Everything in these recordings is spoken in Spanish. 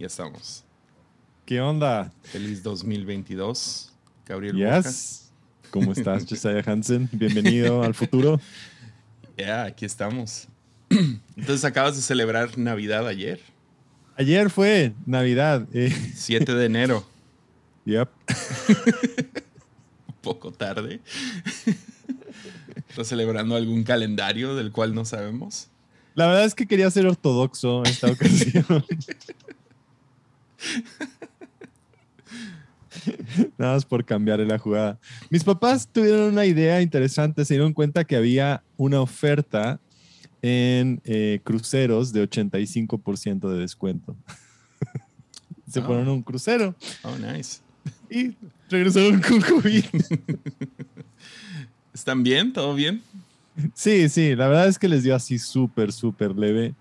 Ya estamos. ¿Qué onda? Feliz 2022, Gabriel Yes. ¿Cómo estás, Josiah Hansen? Bienvenido al futuro. Ya, aquí estamos. Entonces acabas de celebrar Navidad ayer. Ayer fue Navidad. eh. 7 de enero. Yep. Un poco tarde. ¿Estás celebrando algún calendario del cual no sabemos? La verdad es que quería ser ortodoxo esta ocasión. Nada más por cambiar la jugada. Mis papás tuvieron una idea interesante. Se dieron cuenta que había una oferta en eh, cruceros de 85% de descuento. Se Ah. fueron a un crucero Oh, nice. y regresaron con COVID. ¿Están bien? ¿Todo bien? Sí, sí, la verdad es que les dio así súper, súper leve.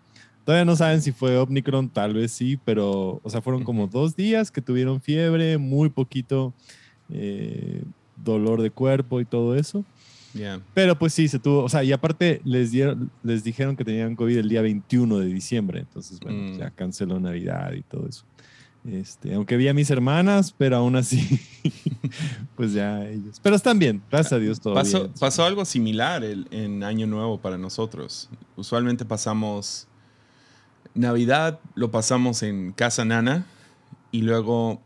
Todavía no saben si fue Omicron, tal vez sí, pero, o sea, fueron como dos días que tuvieron fiebre, muy poquito eh, dolor de cuerpo y todo eso. Pero pues sí, se tuvo, o sea, y aparte les, dieron, les dijeron que tenían COVID el día 21 de diciembre, entonces, bueno, Mm. ya canceló Navidad y todo eso. Este, aunque vi a mis hermanas, pero aún así, pues ya ellos. Pero están bien, gracias a Dios todo Pasó, bien. pasó algo similar el- en Año Nuevo para nosotros. Usualmente pasamos Navidad, lo pasamos en casa nana y luego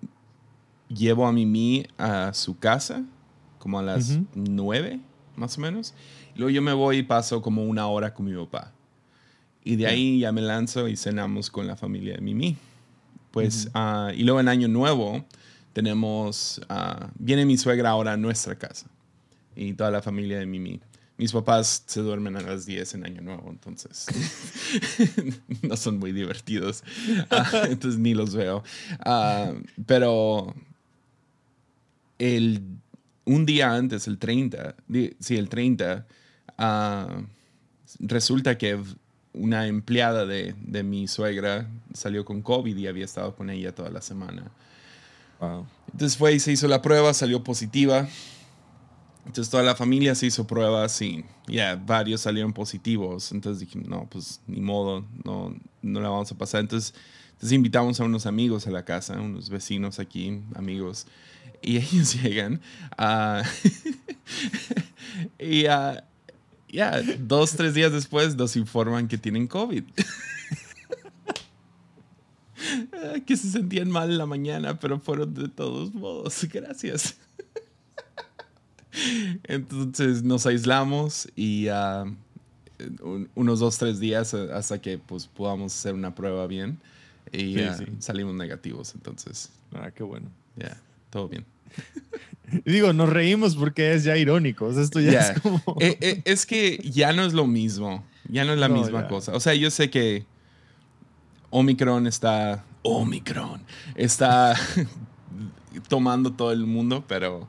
llevo a Mimi a su casa como a las nueve, más o menos. Y luego yo me voy y paso como una hora con mi papá. Y de ahí ya me lanzo y cenamos con la familia de Mimi. Pues, ah, y luego en Año Nuevo tenemos, ah, viene mi suegra ahora a nuestra casa y toda la familia de Mimi. Mis papás se duermen a las 10 en Año Nuevo, entonces no son muy divertidos. Ah, entonces ni los veo. Ah, pero el, un día antes, el 30, di- sí, el 30, ah, resulta que una empleada de, de mi suegra salió con COVID y había estado con ella toda la semana. Wow. Entonces fue y se hizo la prueba, salió positiva. Entonces toda la familia se hizo pruebas y ya varios salieron positivos. Entonces dije, no, pues ni modo, no, no la vamos a pasar. Entonces, entonces invitamos a unos amigos a la casa, unos vecinos aquí, amigos. Y ellos llegan a... y ah, ya, dos, tres días después nos informan que tienen COVID. Ah, que se sentían mal en la mañana, pero fueron de todos modos. Gracias. Entonces nos aislamos y un- unos dos, tres días eh, hasta que pues, podamos hacer una prueba bien y Sí, sí. salimos negativos. Entonces, Ah, qué bueno. ya, todo bien. Digo, nos reímos porque es ya irónico. O sea, esto ya es como. Eh, eh, es que ya no es lo mismo. Ya no es la No, misma cosa. O sea, yo sé que Omicron está. Omicron está tomando todo el mundo, pero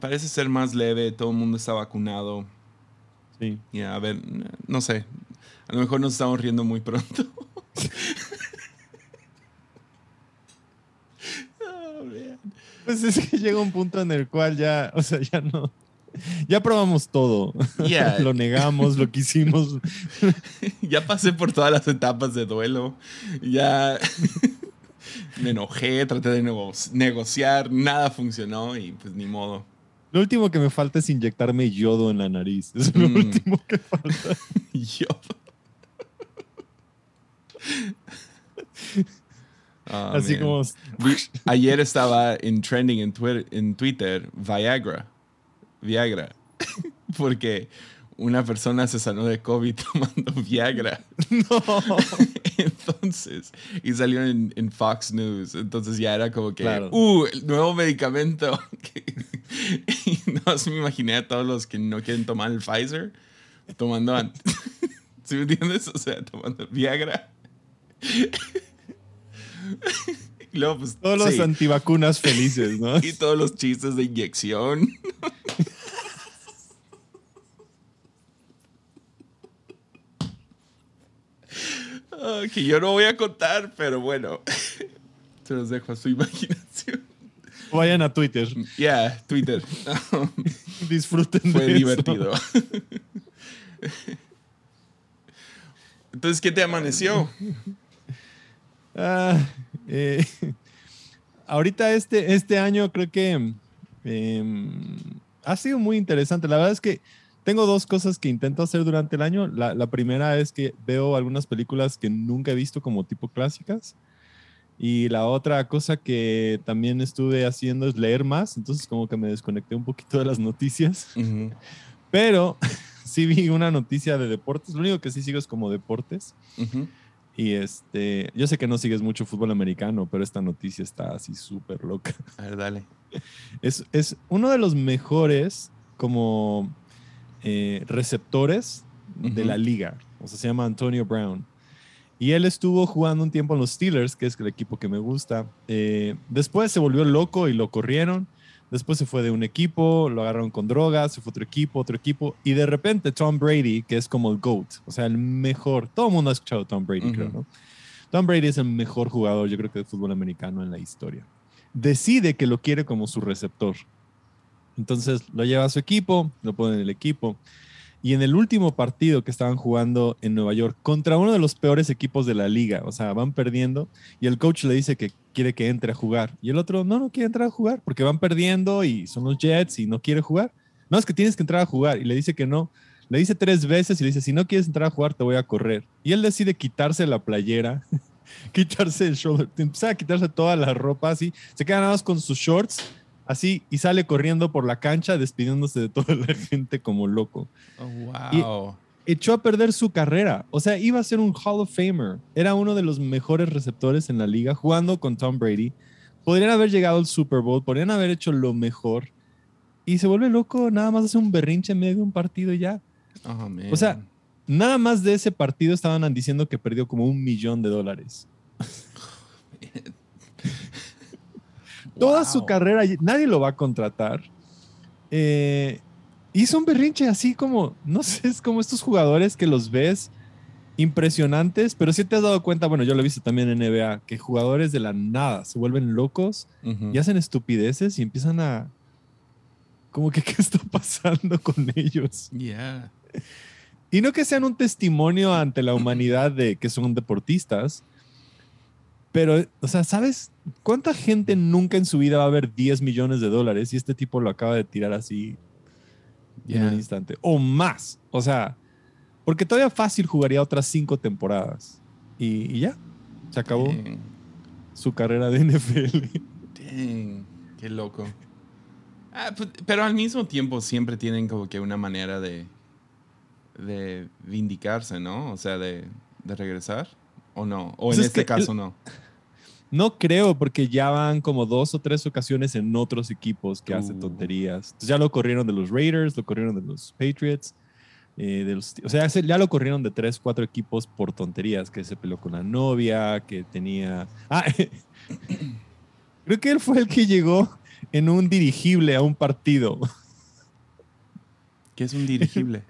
parece ser más leve. Todo el mundo está vacunado. Sí. Y a ver, no sé. A lo mejor nos estamos riendo muy pronto. Oh, man. Pues es que llega un punto en el cual ya, o sea, ya no. Ya probamos todo. Yeah. lo negamos, lo quisimos. ya pasé por todas las etapas de duelo. Ya me enojé, traté de nego- negociar, nada funcionó y pues ni modo. Lo último que me falta es inyectarme yodo en la nariz. Es lo Mm. último que falta. Yo. Oh, Así man. como. Ayer estaba en trending en Twitter, en Twitter Viagra. Viagra. Porque una persona se sanó de COVID tomando Viagra. No. Entonces, y salió en, en Fox News. Entonces ya era como que, Claro. uh, el nuevo medicamento. y no se me imaginé a todos los que no quieren tomar el Pfizer tomando antes. ¿Sí me entiendes? O sea, tomando Viagra. y luego, pues, Todos los antivacunas felices, ¿no? y todos los chistes de inyección. Ah, que yo no voy a contar, pero bueno, se los dejo a su imaginación. Vayan a Twitter. Ya, Twitter. Disfruten Fue de eso. divertido. Entonces, ¿qué te amaneció? Ah, eh, ahorita este, este año creo que em, ha sido muy interesante. La verdad es que tengo dos cosas que intento hacer durante el año. La, la, primera es que veo algunas películas que nunca he visto como tipo clásicas. Y la otra cosa que también estuve haciendo es leer más. Entonces como que me desconecté un poquito de las noticias. Pero sí vi una noticia de deportes. Lo único que sí sigo es como deportes. Y este, yo sé que no sigues mucho fútbol americano, pero esta noticia está así súper loca. A ver, dale. Es, es, uno de los mejores como eh, receptores de la liga. O sea, se llama Antonio Brown. Y él estuvo jugando un tiempo en los Steelers, que es el equipo que me gusta. Eh, después se volvió loco y lo corrieron. Después se fue de un equipo, lo agarraron con drogas, se fue otro equipo, otro equipo. Y de repente Tom Brady, que es como el GOAT, o sea, el mejor. Todo el mundo ha escuchado a Tom Brady, creo, ¿no? Tom Brady es el mejor jugador, yo creo que de fútbol americano en la historia. Decide que lo quiere como su receptor. Entonces lo lleva a su equipo, lo pone en el equipo. Y en el último partido que estaban jugando en Nueva York contra uno de los peores equipos de la liga, o sea, van perdiendo y el coach le dice que quiere que entre a jugar y el otro no, no quiere entrar a jugar porque van perdiendo y son los Jets y no quiere jugar. No, es que tienes que entrar a jugar y le dice que no. Le dice tres veces y le dice, si no quieres entrar a jugar, te voy a correr. Y él decide quitarse la playera, quitarse el shoulder, empieza a quitarse toda la ropa así, se queda nada más con sus shorts así y sale corriendo por la cancha despidiéndose de toda la gente como loco. Oh, wow. echó a perder su carrera. O sea, iba a ser un Hall of Famer. Era uno de los mejores receptores en la liga jugando con Tom Brady. Podrían haber llegado al Super Bowl, podrían haber hecho lo mejor. Y se vuelve loco, nada más hace un berrinche en medio de un partido y ya. Oh, o sea, nada más de ese partido estaban diciendo que perdió como un millón de dólares. Toda su carrera, nadie lo va a contratar. Eh, hizo un berrinche así como, no sé, es como estos jugadores que los ves impresionantes, pero si te has dado cuenta, bueno, yo lo he visto también en NBA, que jugadores de la nada se vuelven locos y hacen estupideces y empiezan a... Como que, ¿qué está pasando con ellos? Yeah. Y no que sean un testimonio ante la humanidad de que son deportistas, pero, o sea, ¿sabes cuánta gente nunca en su vida va a ver 10 millones de dólares y este tipo lo acaba de tirar así en un instante? O más. O sea, porque todavía fácil jugaría otras cinco temporadas. Y, ya, se acabó su carrera de NFL. qué loco. Ah, pues, pero al mismo tiempo siempre tienen como que una manera de, de vindicarse, ¿no? O sea, de, de regresar. ¿O no? ¿O pues en este caso no? No creo, porque ya van como dos o tres ocasiones en otros equipos que hacen uh. tonterías. Entonces ya lo corrieron de los Raiders, lo corrieron de los Patriots. Eh, de los, o sea, ya lo corrieron de tres, cuatro equipos por tonterías, que se peleó con la novia, que tenía... Ah, creo que él fue el que llegó en un dirigible a un partido. ¿Qué es un dirigible?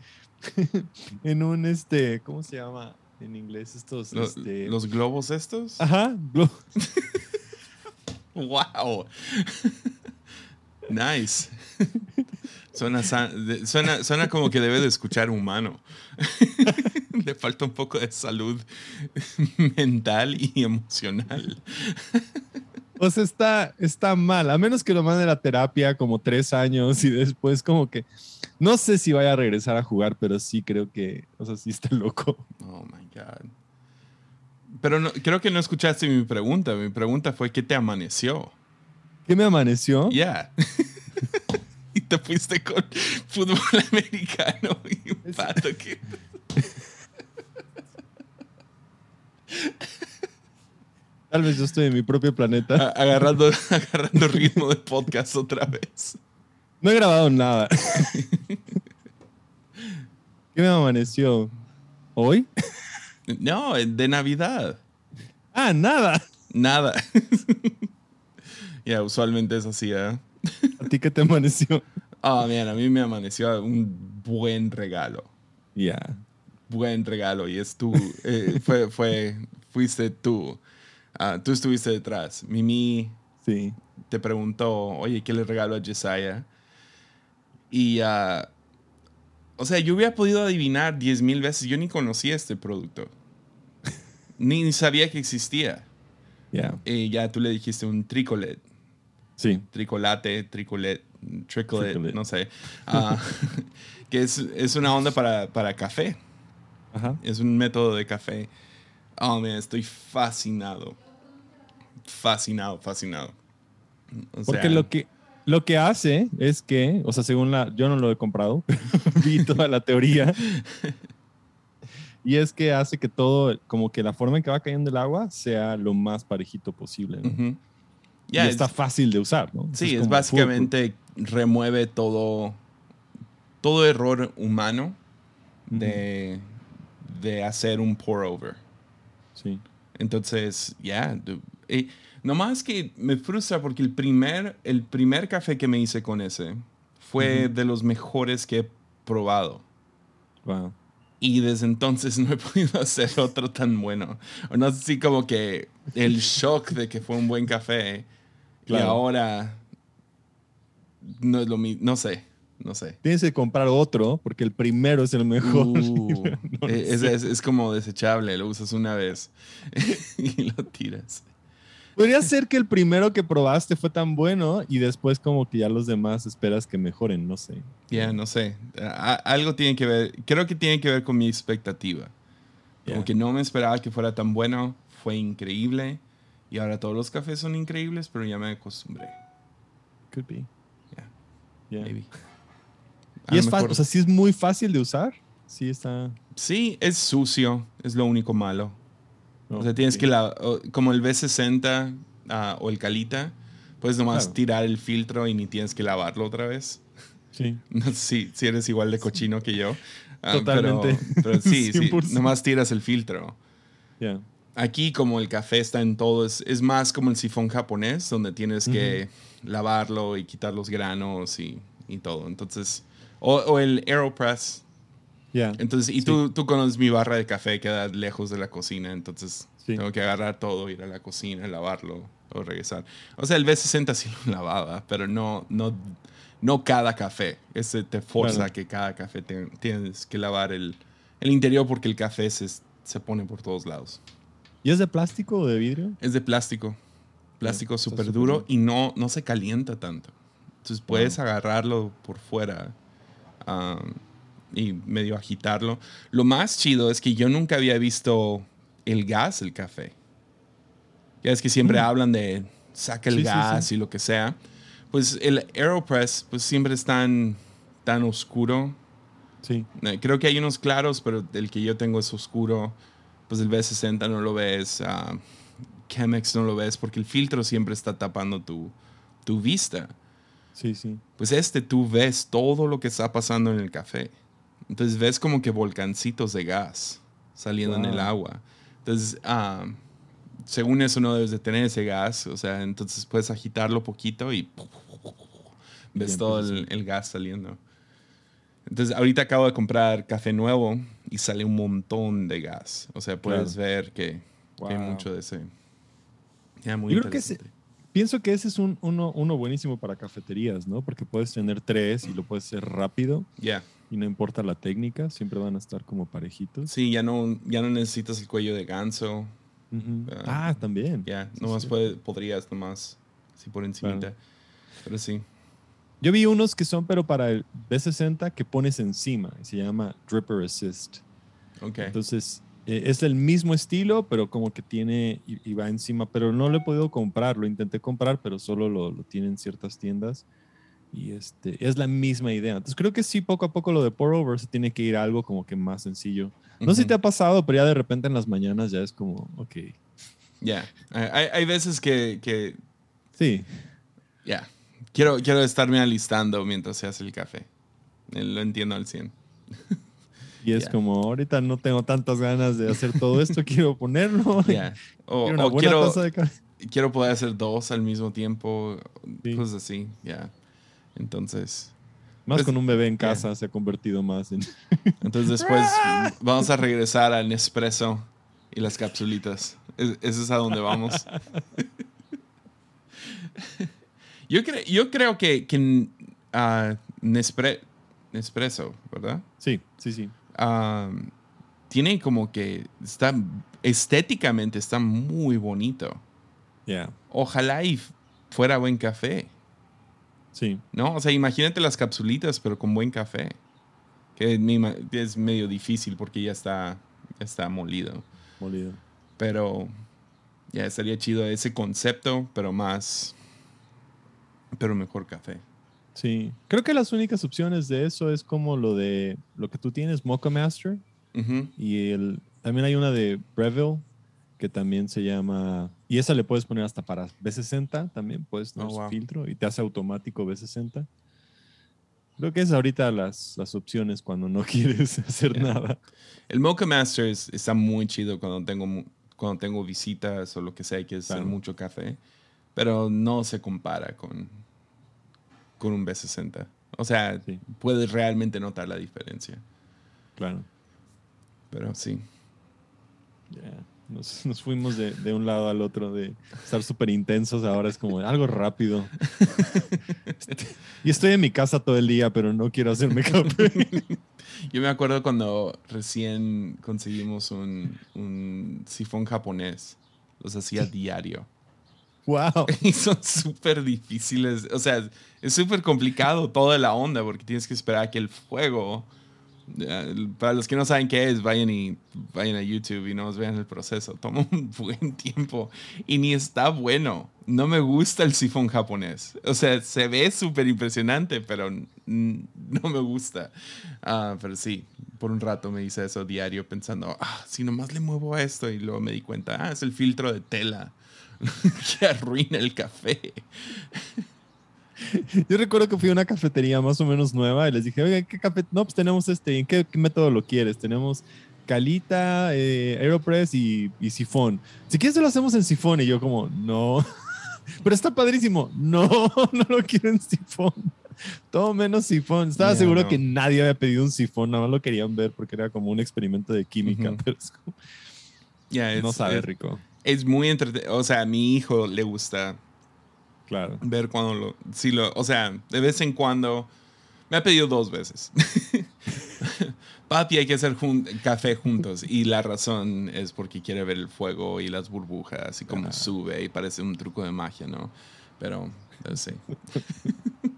en un, este, ¿cómo se llama? En inglés estos. ¿Los, este... ¿los globos estos? Ajá, wow. nice. Suena, suena, suena, como que debe de escuchar humano. Le falta un poco de salud mental y emocional. O sea, está, está mal, a menos que lo mande a la terapia como tres años y después como que no sé si vaya a regresar a jugar, pero sí creo que, o sea, sí está loco. Oh my God. Pero no, creo que no escuchaste mi pregunta. Mi pregunta fue: ¿qué te amaneció? ¿Qué me amaneció? Ya. y te fuiste con fútbol americano y un pato que. Tal vez yo estoy en mi propio planeta. Agarrando, agarrando ritmo de podcast otra vez. No he grabado nada. ¿Qué me amaneció? ¿Hoy? No, de Navidad. Ah, nada. Nada. Ya, usualmente es así, ¿eh? ¿A ti qué te amaneció? Ah, oh, a mí me amaneció un buen regalo. Ya. Buen regalo. Y es tú. Eh, fue, fue, fuiste tú. Ah, tú estuviste detrás. Mimi sí. te preguntó, oye, ¿qué le regalo a Jesiah? Y, uh, o sea, yo hubiera podido adivinar 10 mil veces. Yo ni conocía este producto. ni, sabía que existía. Ya. Y ya tú le dijiste un tricolet. Sí. Tricolate, tricolet, tricolet, Tricolet. no sé. Ah, que es, es una onda para, para café. Ajá. Es un método de café. Oh, man, estoy fascinado. Fascinado, fascinado. O Porque sea, lo que, lo que hace es que, o sea, según la, yo no lo he comprado, vi toda la teoría. Y es que hace que todo, como que la forma en que va cayendo el agua sea lo más parejito posible. ¿no? ujú. y Ya, está es- fácil de usar, ¿no? Sí, es, como básicamente remueve todo, todo error humano de, de hacer un pour over. Sí. Entonces, ya. eh, nomás que me frustra porque el primer, el primer café que me hice con ese fue de los mejores que he probado. Wow. Y desde entonces no he podido hacer otro tan bueno. O no sé si como que el shock de que fue un buen café y Claro. ahora no es lo mismo. No sé, no sé. Tienes que comprar otro porque el primero es el mejor. Uh, No lo es, es- es como desechable, lo usas una vez y lo tiras. Podría ser que el primero que probaste fue tan bueno y después como que ya los demás esperas que mejoren, no sé. Ya, no sé. A- algo tiene que ver, creo que tiene que ver con mi expectativa. Como que no me esperaba que fuera tan bueno, fue increíble. Y ahora todos los cafés son increíbles, pero ya me acostumbré. Could be. Yeah. Yeah. Maybe. Y es fácil, o sea, sí es muy fácil de usar. Sí está. sí, es sucio, es lo único malo. No, o sea, tienes ok. que, la, como el B60 ah, o el Calita, puedes nomás Claro. tirar el filtro y ni tienes que lavarlo otra vez. Sí. No sé si, eres igual de cochino que yo. Ah, Totalmente. Pero, pero sí, sí, 100%. nomás tiras el filtro. Ya. Aquí como el café está en todo, es, es más como el sifón japonés, donde tienes que lavarlo y quitar los granos y, y todo. Entonces, o, o el AeroPress. Ya. Entonces, y Sí. tú, tú conoces mi barra de café, queda lejos de la cocina, entonces Sí. tengo que agarrar todo, ir a la cocina, lavarlo o regresar. O sea, el B60 sí lo lavaba, pero no, no, no cada café. Ese te forza Claro. que cada café te- tienes que lavar el, el interior porque el café se, se pone por todos lados. ¿Y es de plástico o de vidrio? Es de plástico. Plástico súper súper duro bien. y no, no se calienta tanto. Entonces puedes agarrarlo por fuera um, y medio agitarlo. Lo más chido es que yo nunca había visto el gas, el café. Ya es que siempre Mm. hablan de saca el Sí, sí, gas sí. y lo que sea. Pues el AeroPress pues siempre es tan, tan oscuro. Sí. Eh, Creo que hay unos claros, pero el que yo tengo es oscuro. Pues el B60 no lo ves. ah, Chemex no lo ves porque el filtro siempre está tapando tu, tu vista. Sí, sí. Pues este tú ves todo lo que está pasando en el café. Entonces ves como que volcancitos de gas saliendo en el agua. Entonces, ah, según eso no debes de tener ese gas. O sea, entonces puedes agitarlo poquito y ves todo el, el gas saliendo. Entonces, ahorita acabo de comprar café nuevo y sale un montón de gas. O sea, puedes ver que, que hay mucho de ese. Muy Yo creo que ese-. Pienso que ese es un, uno, uno buenísimo para cafeterías, ¿no? Porque puedes tener tres y lo puedes hacer rápido Ya. y no importa la técnica, siempre van a estar como parejitos. Sí, ya no, ya no necesitas el cuello de ganso. Ujú. Ah, Ah, también. Ya, Sí, nomás sí. puede- podrías, nomás, así por encima. Claro. Pero sí. Yo vi unos que son, pero para el B60 que pones encima. y Se llama Dripper Assist. Ok. Entonces, eh, es el mismo estilo, pero como que tiene y, y va encima. Pero no lo he podido comprar. Lo intenté comprar, pero solo lo, lo tienen ciertas tiendas. Y este, es la misma idea. Entonces, creo que sí, poco a poco lo de pour over se tiene que ir a algo como que más sencillo. No sé si te ha pasado, pero ya de repente en las mañanas ya es como, ok. Ya. Hay, hay- hay veces que, que Sí, ya. Quiero, quiero estarme alistando mientras se hace el café. Eh, Lo entiendo al 100. y es como, ahorita no tengo tantas ganas de hacer todo esto, quiero ponerlo. O, Quiero o quiero, de quiero poder hacer dos al mismo tiempo. Sí. Cosas así. Ya. Entonces. Más Pues, con un bebé en casa se ha convertido más en... Entonces después vamos a regresar al Nespresso y las capsulitas. Es- Eso es a donde vamos. yo, cre- yo creo que, que ah, Nespre- Nespresso, ¿verdad? Sí, sí, sí. Ah, tiene como que está estéticamente está muy bonito. Ya. Ojalá y fuera buen café. Sí. ¿No? O sea, imagínate las capsulitas, pero con buen café. Que es medio difícil porque ya está, ya está molido. Molido. Pero ya estaría chido ese concepto, pero más. Pero mejor café. Sí. Creo que las únicas opciones de eso es como lo de lo que tú tienes, Mocha Master. Y el, también hay una de Breville que también se llama. Y esa le puedes poner hasta para B60 también, puedes tener Oh, wow. filtro y te hace automático B60. Creo que es ahorita las, las opciones cuando no quieres hacer Yeah. nada. El Mocha Master es- está muy chido cuando tengo, cuando tengo visitas o lo que sea y que hacer Claro. mucho café. Pero no se compara con, con un B60. O sea, Sí. puedes realmente notar la diferencia. Claro. Pero sí. Ya, Nos, nos fuimos de, de un lado al otro, de estar súper intensos. Ahora es como algo rápido. Este, y estoy en mi casa todo el día, pero no quiero hacerme café. Yo me acuerdo cuando recién conseguimos un, un sifón japonés. Los hacía diario. ¡Wow! Y son súper difíciles. O sea, es súper complicado toda la onda porque tienes que esperar a que el fuego. eh, Para los que no saben qué es, vayan, y, vayan a YouTube y nos vean el proceso. Toma un buen tiempo y ni está bueno. No me gusta el sifón japonés. O sea, se ve súper impresionante, pero no me gusta. Ah, pero sí, por un rato me hice eso diario pensando, ah, si nomás le muevo a esto y luego me di cuenta, ah, es el filtro de tela que arruina el café. Yo recuerdo que fui a una cafetería más o menos nueva y les dije, oiga, ¿qué café? No, pues tenemos este, ¿en qué, qué método lo quieres? Tenemos calita, eh, Aeropress y, y sifón. Si quieres, lo hacemos en sifón. Y yo como, no. Pero está padrísimo. No, no lo quiero en sifón. Todo menos sifón. Estaba seguro no. que nadie había pedido un sifón, nada más lo querían ver porque era como un experimento de química, Ujú. pero es como- Ya, es, no sabe es, rico. es muy entretenido. O sea, a mi hijo le gusta Claro. ver cuando lo, sí lo. O sea, de vez en cuando. Me ha pedido dos veces. Papi, hay que hacer jun- café juntos. Y la razón es porque quiere ver el fuego y las burbujas y cómo sube y parece un truco de magia, ¿no? Pero, pero sí.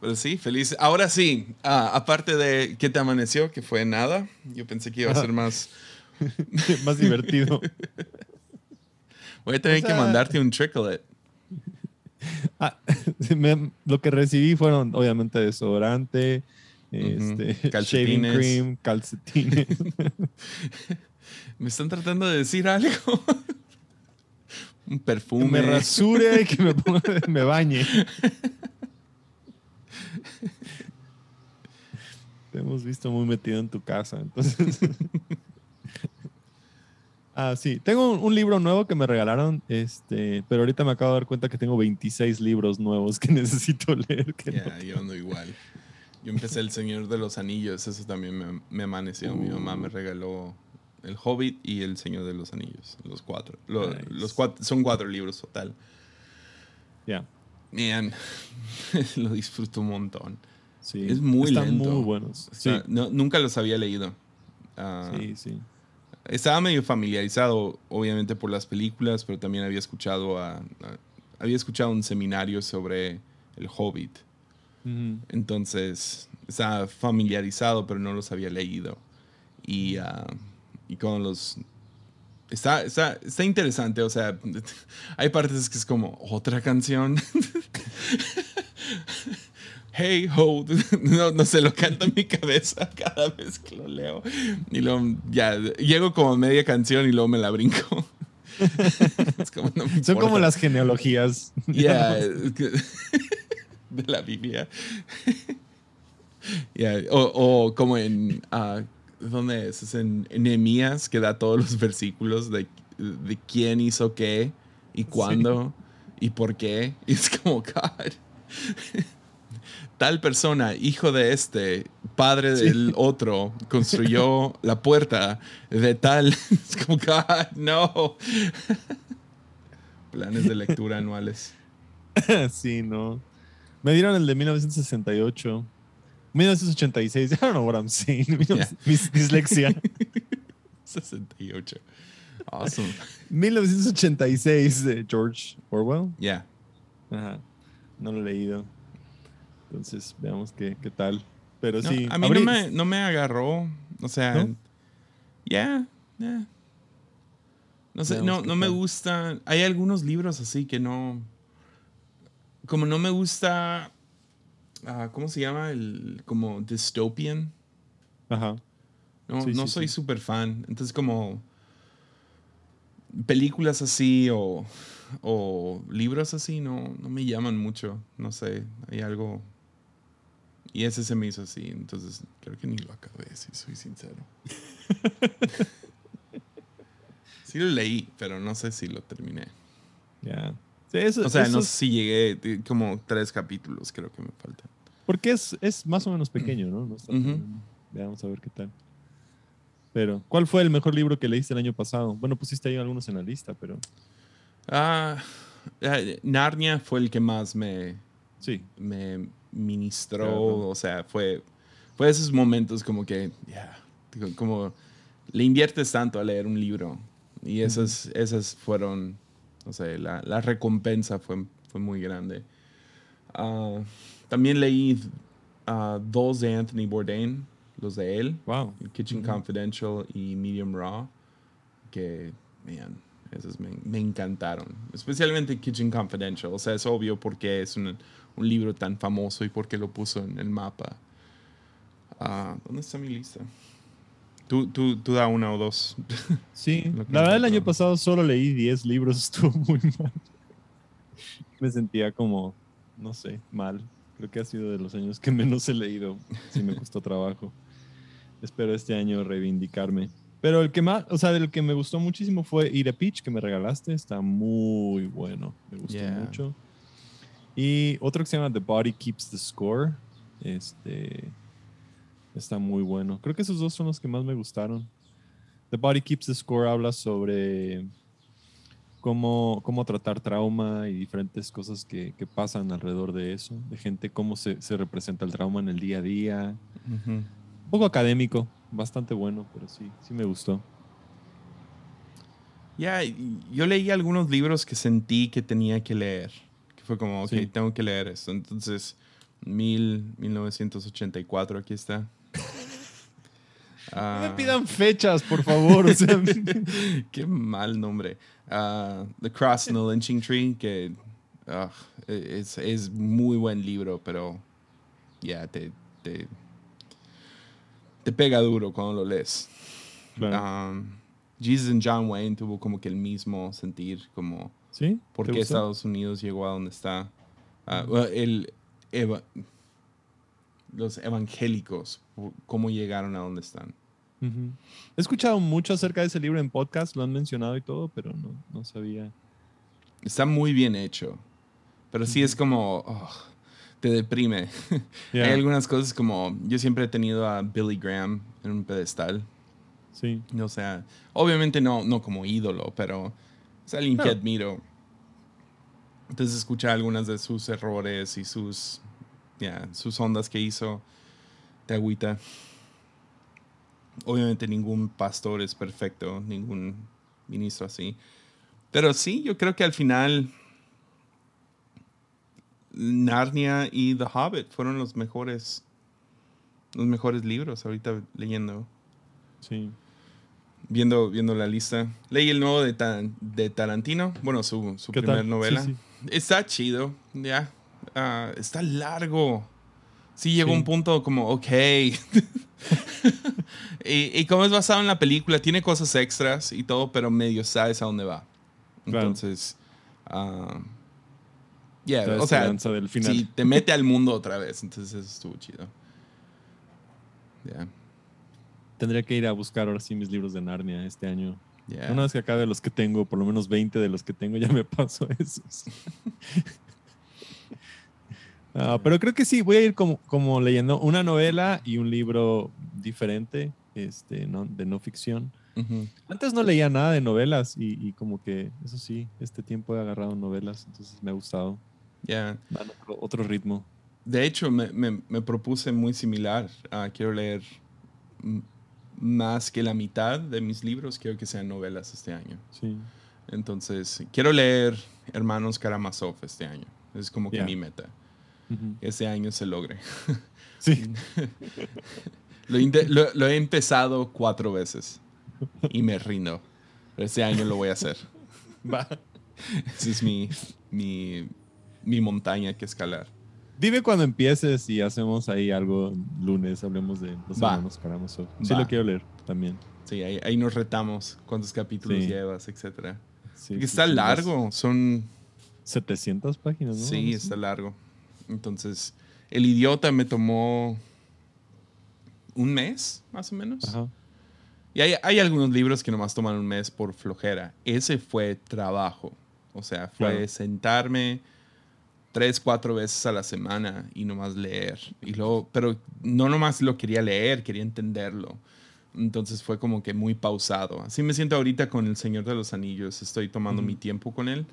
Pero sí, feliz. Ahora sí, ah, aparte de ¿qué te amaneció? Que fue nada. Yo pensé que iba a ser más. Más divertido. Voy a tener O que mandarte un tricklet. Ah, me- lo que recibí fueron obviamente desodorante, este, shaving Calcetines. cream, calcetines. ¿Me están tratando de decir algo? un que perfume. me rasure y que me, ponga- me bañe. Te hemos visto muy metido en tu casa, entonces. Ah, sí. Tengo un, un libro nuevo que me regalaron, este, pero ahorita me acabo de dar cuenta que tengo 26 libros nuevos que necesito leer. que no Ya, yo ando igual. Yo empecé El Señor de los Anillos, eso también me, me amaneció. Mi mamá me regaló El Hobbit y El Señor de los Anillos, los cuatro. Lo- Nice. los cuatro son cuatro libros total. Ya, Man, lo disfruto un montón. sí. Es muy Están lento. muy buenos. O Sí, sea, no- nunca los había leído. Ah, sí, sí. Estaba medio familiarizado, obviamente, por las películas, pero también había escuchado a, a- había escuchado un seminario sobre el Hobbit. Entonces, estaba familiarizado, pero no los había leído. Y, ah, y con los... Está, está, está interesante, o sea, hay partes que es como otra canción. hey ho, no, no sé, lo canto en mi cabeza cada vez que lo leo. Y luego ya, llego como media canción y luego me la brinco. Es como, no me Son como las genealogías. Yeah, de la Biblia. Yeah, O, o como en. ah, ¿Dónde es? Es en, en Nehemías que da todos los versículos de, de quién hizo qué y cuándo y por qué. Y es como, God. Tal persona, hijo de este, padre del otro, construyó la puerta de tal. Es como, God, no. Planes de lectura anuales. sí, no. Me dieron el de 1968. 1986. I don't know what I'm saying. Yeah. mi dislexia. 68. Awesome. 1986 de George Orwell. Yeah. Ajá. No lo he leído. Entonces, veamos qué, qué tal. Pero No, sí. a mí no me, no me agarró. O sea, ¿No? yeah, yeah. No sé, Veamos no, no me gusta. Hay algunos libros así que no. Como no me gusta. ah, ¿Cómo se llama? El, como dystopian. Ajá. No, Sí, no sí, soy sí. súper fan. Entonces, como. Películas así o, o libros así no, no me llaman mucho. No sé, hay algo. Y ese se me hizo así. Entonces, creo que ni lo acabé, si soy sincero. sí lo leí, pero no sé si lo terminé. Ya. Sí, eso- O sea, no sé si llegué. eh, Como tres capítulos, creo que me faltan. Porque es, es más o menos pequeño, ¿no? No está. Veamos a ver qué tal. Pero, ¿cuál fue el mejor libro que leíste el año pasado? Bueno, pusiste ahí algunos en la lista, pero Ah, Narnia fue el que más me, sí. me ministró, Claro. o sea, fue, fue esos momentos como que, ya, como le inviertes tanto a leer un libro y esas, esas fueron, no sé, la, la recompensa fue, fue muy grande. Ah, también leí ah, dos de Anthony Bourdain, los de él, Wow. Kitchen. Confidential y Medium Raw, que, man, esos me, me encantaron. Especialmente Kitchen Confidential. O sea, es obvio porque es un, un libro tan famoso y porque lo puso en el mapa. Ah, ¿Dónde está mi lista? Tú, tú, tú da una o dos. Sí, la verdad el año pasado solo leí 10 libros, estuvo muy mal. Me sentía como, no sé, mal. Creo que ha sido de los años que menos he leído. Sí me costó trabajo. Espero este año reivindicarme. Pero el que más, o sea, del que me gustó muchísimo fue Ir a Peach, que me regalaste. Está muy bueno. Me gustó Yeah. mucho. Y otro que se llama The Body Keeps the Score. Este. Está muy bueno. Creo que esos dos son los que más me gustaron. The Body Keeps the Score habla sobre cómo, cómo tratar trauma y diferentes cosas que, que pasan alrededor de eso. De gente, cómo se, se representa el trauma en el día a día. Un poco académico, bastante bueno, pero sí, sí me gustó. Ya, y yo leí algunos libros que sentí que tenía que leer. Que fue como, ok, Sí. tengo que leer esto. Entonces, mil, 1984, aquí está. No Ah, me pidan fechas, por favor. o sea, Qué mal nombre. Ah, the Cross and the Lynching Tree, que ah, es, es muy buen libro, pero ya te, te, te pega duro cuando lo lees. Claro. Um, Jesus and John Wayne tuvo como que el mismo sentir, como ¿Sí? por ¿Te qué? Estados Unidos llegó a donde está. Ah, el, eva- los evangélicos, cómo llegaron a donde están. He escuchado mucho acerca de ese libro en podcast, lo han mencionado y todo, pero no, no sabía. Está muy bien hecho. Pero sí es como. oh, te deprime. Hay algunas cosas como. Yo siempre he tenido a Billy Graham en un pedestal. Sí, O sea, obviamente no, no como ídolo, pero es alguien que admiro. Entonces, escuchar algunas de sus errores y sus. ya, sus ondas que hizo. Te agüita. Obviamente, ningún pastor es perfecto, ningún ministro así. Pero sí, yo creo que al final. Narnia y The Hobbit fueron los mejores. Los mejores libros ahorita leyendo sí. viendo, viendo la lista. Leí el nuevo de, de Tarantino, bueno, su, su ¿Qué primer tal? Sí, novela. sí. Está chido, ya. Ah, está largo. Sí, llegó Sí. un punto como, ok. y, y como es basado en la película, tiene cosas extras y todo, pero medio sabes a dónde va. Claro. Entonces, ah, yeah, o sea, esperanza del final. sí, te mete al mundo otra vez. Entonces, eso estuvo chido. Ya, Tendría que ir a buscar ahora sí mis libros de Narnia este año. Una vez que acabe los que tengo, por lo menos 20 de los que tengo, ya me paso esos. Ah, pero creo que sí, voy a ir como, como leyendo una novela y un libro diferente este, no, de no ficción. Antes no leía nada de novelas y, y como que, eso sí, este tiempo he agarrado novelas, entonces me ha gustado. Ya. Dan otro, otro ritmo. De hecho, me, me- me propuse muy similar. Quiero leer más que la mitad de mis libros quiero que sean novelas este año. Sí. Entonces, quiero leer Hermanos Karamazov este año. Es como que mi meta. Ujú. Este año se logre. Sí. Lo, inte- lo- lo he empezado cuatro veces y me rindo. Pero este año lo voy a hacer. Va. Esa es mi, mi, mi montaña que escalar. Dime cuando empieces y hacemos ahí algo lunes, hablemos de los Va. hermanos Karamazov. Sí Va. lo quiero leer también. Sí, ahí, ahí nos retamos cuántos capítulos Sí. llevas, etcétera. Sí, Porque está largo, son... las 700 páginas, ¿no? Sí, está largo. Entonces, El Idiota me tomó un mes, más o menos. Ajá. Y hay, hay algunos libros que nomás toman un mes por flojera. Ese fue trabajo. O sea, fue Claro. sentarme tres, cuatro veces a la semana y nomás leer. Y luego, pero no nomás lo quería leer, quería entenderlo. Entonces fue como que muy pausado. Así me siento ahorita con El Señor de los Anillos. Estoy tomando Ujú. mi tiempo con él.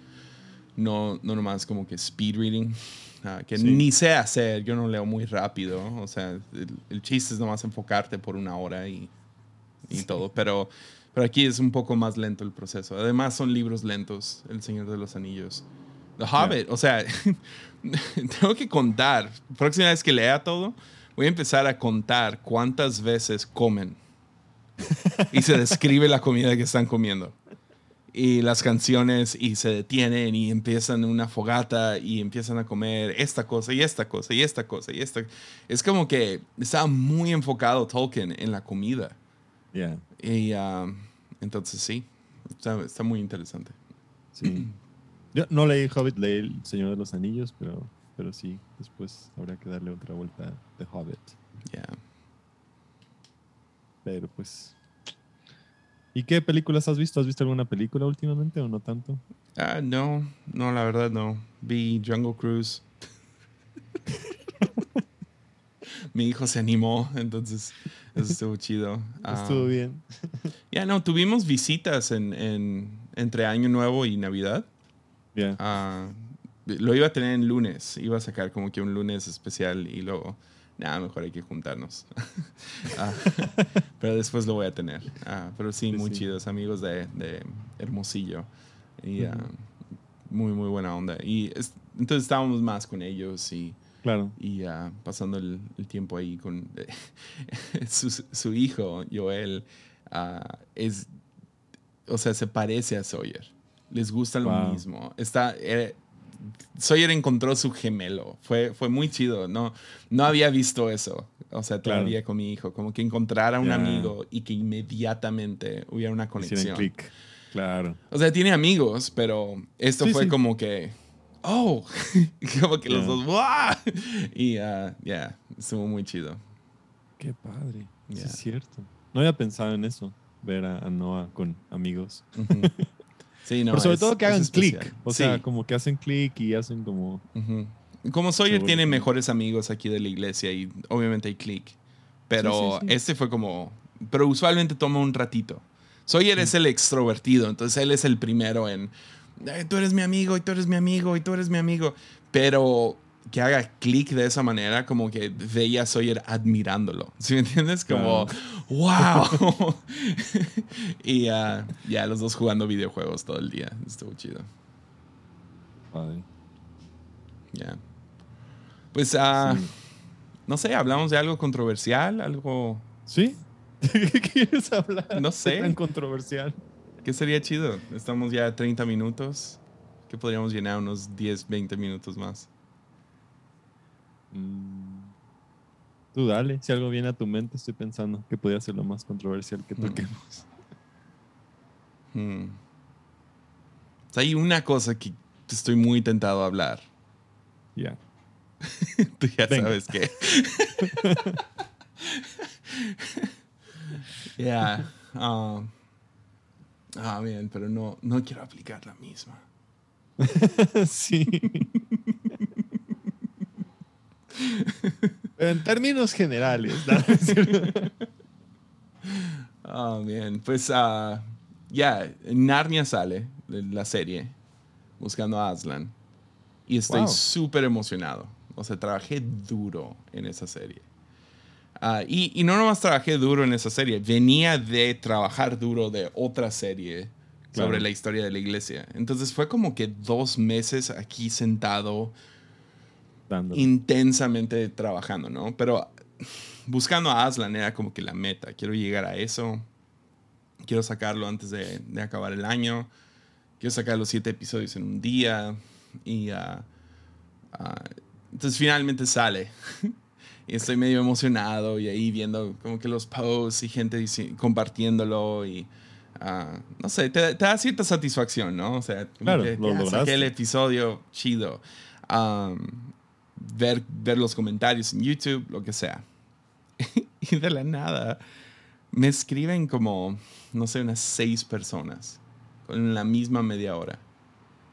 No, no nomás como que speed reading. ah, que Sí. ni sé hacer. Yo no leo muy rápido. O sea, el, el chiste es nomás enfocarte por una hora y, y todo. Pero, pero aquí es un poco más lento el proceso. Además son libros lentos. El Señor de los Anillos. The Hobbit. O sea, tengo que contar. Próxima vez que lea todo, voy a empezar a contar cuántas veces comen. Y se describe la comida que están comiendo. Y las canciones y se detienen y empiezan una fogata y empiezan a comer esta cosa y esta cosa y esta cosa y esta. Es como que estaba muy enfocado Tolkien en la comida. Ya, Y ah, entonces sí, está, está muy interesante. sí. Yo no leí Hobbit, leí El Señor de los Anillos, pero, pero sí, después habrá que darle otra vuelta de Hobbit. Yeah. Pero pues... ¿Y qué películas has visto? ¿Has visto alguna película últimamente o no tanto? Ah, no, no, la verdad no. Vi Jungle Cruise. Mi hijo se animó, entonces eso estuvo chido. Ah, Estuvo bien. Ya no, tuvimos visitas en, en- entre Año Nuevo y Navidad. Ya. Ah, lo iba a tener en lunes, iba a sacar como que un lunes especial y luego, nada, mejor hay que juntarnos. Ah, pero después lo voy a tener. Ah, pero sí, muy sí. chidos, amigos de, de Hermosillo. Y muy, muy buena onda. Y es- entonces estábamos más con ellos y, Claro. y pasando el, el tiempo ahí con su, su hijo, Joel, es, o sea, se parece a Sawyer. Les gusta lo Wow. mismo. Está, eh, Sawyer encontró su gemelo. Fue, fue muy chido. No, no había visto eso. O sea, Claro. todavía con mi hijo. Como que encontrara un amigo y que inmediatamente hubiera una conexión. clic. Claro. O sea, tiene amigos, pero esto Sí, fue sí. como que, oh, como que los Ya. dos, ¡guau! Y ah, ya, estuvo muy chido. Qué padre. Sí, es cierto. No había pensado en eso, ver a, a Noah con amigos. Ujú. Sí, no. Pero sobre es- todo que hagan clic. O Sí. sea, como que hacen clic y hacen como... Como Sawyer tiene mejores amigos aquí de la iglesia y obviamente hay click. Pero Sí, sí, sí. este fue como. Pero usualmente toma un ratito. Sawyer es el extrovertido, entonces él es el primero en. "Ay, Tú eres mi amigo y tú eres mi amigo y tú eres mi amigo. Pero que haga clic de esa manera, como que veía a Sawyer admirándolo. ¿Sí me entiendes? Como, wow. y ah, ya los dos jugando videojuegos todo el día. Estuvo chido. Ya. Pues, ah, Sí. no sé, hablamos de algo controversial, algo ¿Sí? ¿Qué quieres hablar? No ¿Qué sé. tan controversial. que sería chido. Estamos ya a 30 minutos, que podríamos llenar unos 10, 20 minutos más. Mm. Tú dale, si algo viene a tu mente, estoy pensando que podría ser lo más controversial que Mm. toquemos. Sea, hay una cosa que estoy muy tentado a hablar. Ya. Tú ya Venga. sabes que. Ya. ah, ah, bien, pero no, no quiero aplicar la misma. sí. Pero en términos generales, ¿no? Ah, bien. Pues ah, ya, Narnia sale, de la serie, buscando a Aslan. Y estoy Wow. súper emocionado. O sea, trabajé duro en esa serie. Ah, y, y, no nomás trabajé duro en esa serie, venía de trabajar duro de otra serie sobre la historia de la iglesia. Entonces fue como que dos meses aquí sentado, intensamente trabajando, ¿no? Pero buscando a Aslan era como que la meta. Quiero llegar a eso. Quiero sacarlo antes de, de acabar el año. Quiero sacar los siete episodios en un día. Y uh, entonces finalmente sale. y estoy medio emocionado y ahí viendo como que los posts y gente compartiéndolo y uh, no sé, te, da cierta satisfacción, ¿no? O sea, claro, que, lo saqué el episodio chido. Um, ver, ver los comentarios en YouTube, lo que sea. y de la nada me escriben como, no sé, unas seis personas con la misma media hora.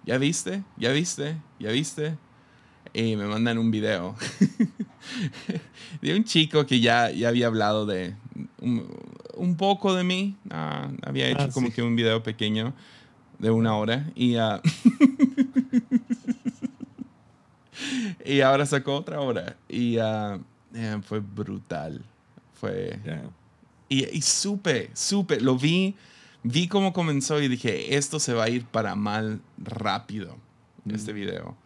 ¿Ya viste? ¿Ya viste? ¿Ya viste? Y me mandan un video de un chico que ya, ya había hablado de un, poco de mí. Ah, había hecho ah, como que un video pequeño de una hora y, uh, y ahora sacó otra hora y uh, fue brutal. Fue... Y, y supe, supe, lo vi, vi cómo comenzó y dije, esto se va a ir para mal rápido, este mm. video.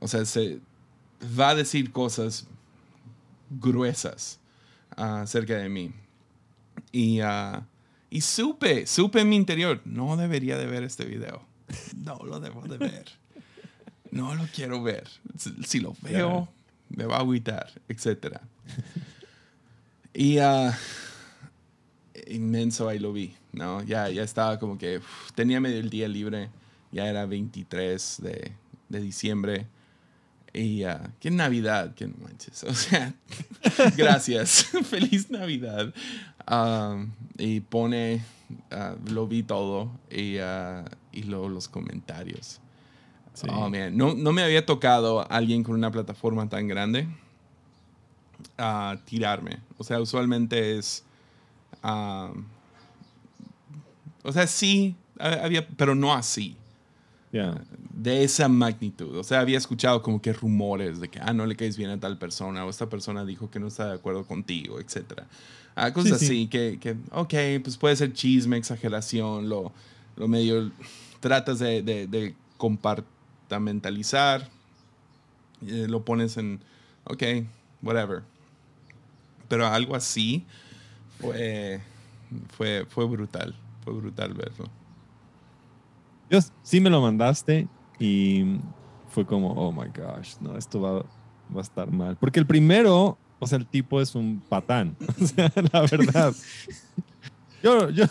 O sea, se va a decir cosas gruesas acerca de mí. Y, uh, y supe, supe en mi interior, no debería de ver este video. No lo debo de ver. No lo quiero ver. Si, lo veo, me va a agüitar, etc. Y uh, inmenso ahí lo vi, ¿no? Ya, ya estaba como que tenía medio el día libre. Ya era 23 de, de diciembre. Y uh, qué Navidad, que no manches. O sea, gracias. Feliz Navidad. Um, y pone, uh, lo vi todo y, y luego los comentarios. Oh, man. No, no, me había tocado alguien con una plataforma tan grande a tirarme. O sea, usualmente es... Um, o sea, sí, había, pero no así. De esa magnitud. O sea, había escuchado como que rumores de que, ah, no le caes bien a tal persona, o esta persona dijo que no está de acuerdo contigo, etc. Ah, cosas así, Que, que, ok, pues puede ser chisme, exageración, lo, lo medio tratas de, de, de compartamentalizar, eh, lo pones en, ok, whatever. Pero algo así fue, fue, fue brutal, fue brutal verlo. Dios, sí me lo mandaste y fue como, oh my gosh, no, esto va, va a estar mal. Porque el primero, o sea, el tipo es un patán, o sea, la verdad. Yo, yo,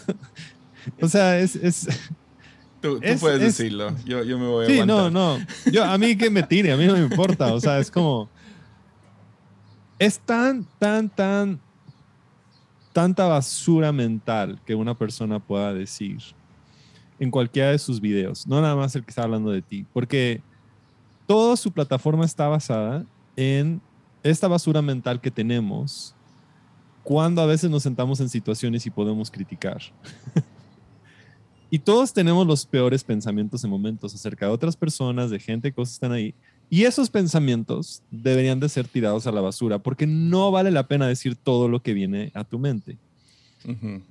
o sea, es... es Tú, puedes decirlo. Yo, yo, me voy a Sí, no, no. Yo, a mí que me tire, a mí no me importa. O sea, es como. Es tan, tan, tan. Tanta basura mental que una persona pueda decir en cualquiera de sus videos, no nada más el que está hablando de ti, porque toda su plataforma está basada en esta basura mental que tenemos cuando a veces nos sentamos en situaciones y podemos criticar. y todos tenemos los peores pensamientos en momentos acerca de otras personas, de gente, cosas que están ahí. Y esos pensamientos deberían de ser tirados a la basura porque no vale la pena decir todo lo que viene a tu mente.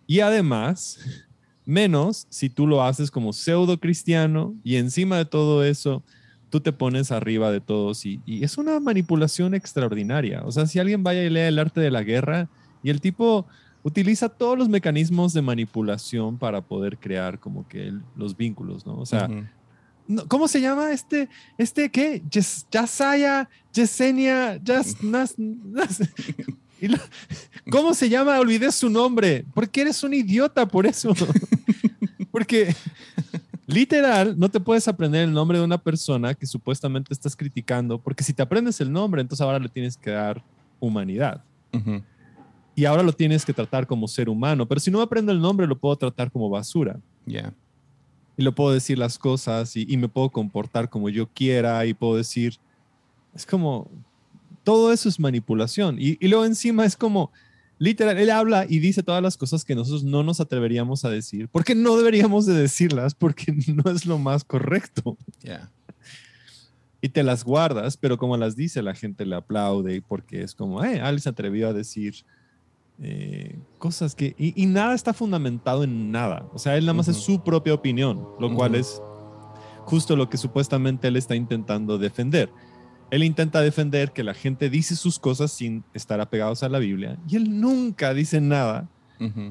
Y además, menos si tú lo haces como pseudo cristiano y encima de todo eso tú te pones arriba de todos y, es una manipulación extraordinaria. O sea, si alguien vaya y lea el arte de la guerra y el tipo utiliza todos los mecanismos de manipulación para poder crear como que los vínculos, ¿no? O sea, ¿cómo se llama este, este qué? Yasaya, Yesenia, Yas, ¿Cómo se llama? Olvidé su nombre. Porque eres un idiota por eso. Porque literal, no te puedes aprender el nombre de una persona que supuestamente estás criticando, porque si te aprendes el nombre, entonces ahora le tienes que dar humanidad. Y ahora lo tienes que tratar como ser humano, pero si no aprendo el nombre, lo puedo tratar como basura. Yeah. Y lo puedo decir las cosas y, y me puedo comportar como yo quiera y puedo decir, es como, todo eso es manipulación. Y, luego encima es como, literal, él habla y dice todas las cosas que nosotros no nos atreveríamos a decir, porque no deberíamos de decirlas, porque no es lo más correcto. Y te las guardas, pero como las dice, la gente le aplaude porque es como, eh, Alex se atrevió a decir eh, cosas que... Y, nada está fundamentado en nada. O sea, él nada más es su propia opinión, lo cual es justo lo que supuestamente él está intentando defender. Él intenta defender que la gente dice sus cosas sin estar apegados a la Biblia y él nunca dice nada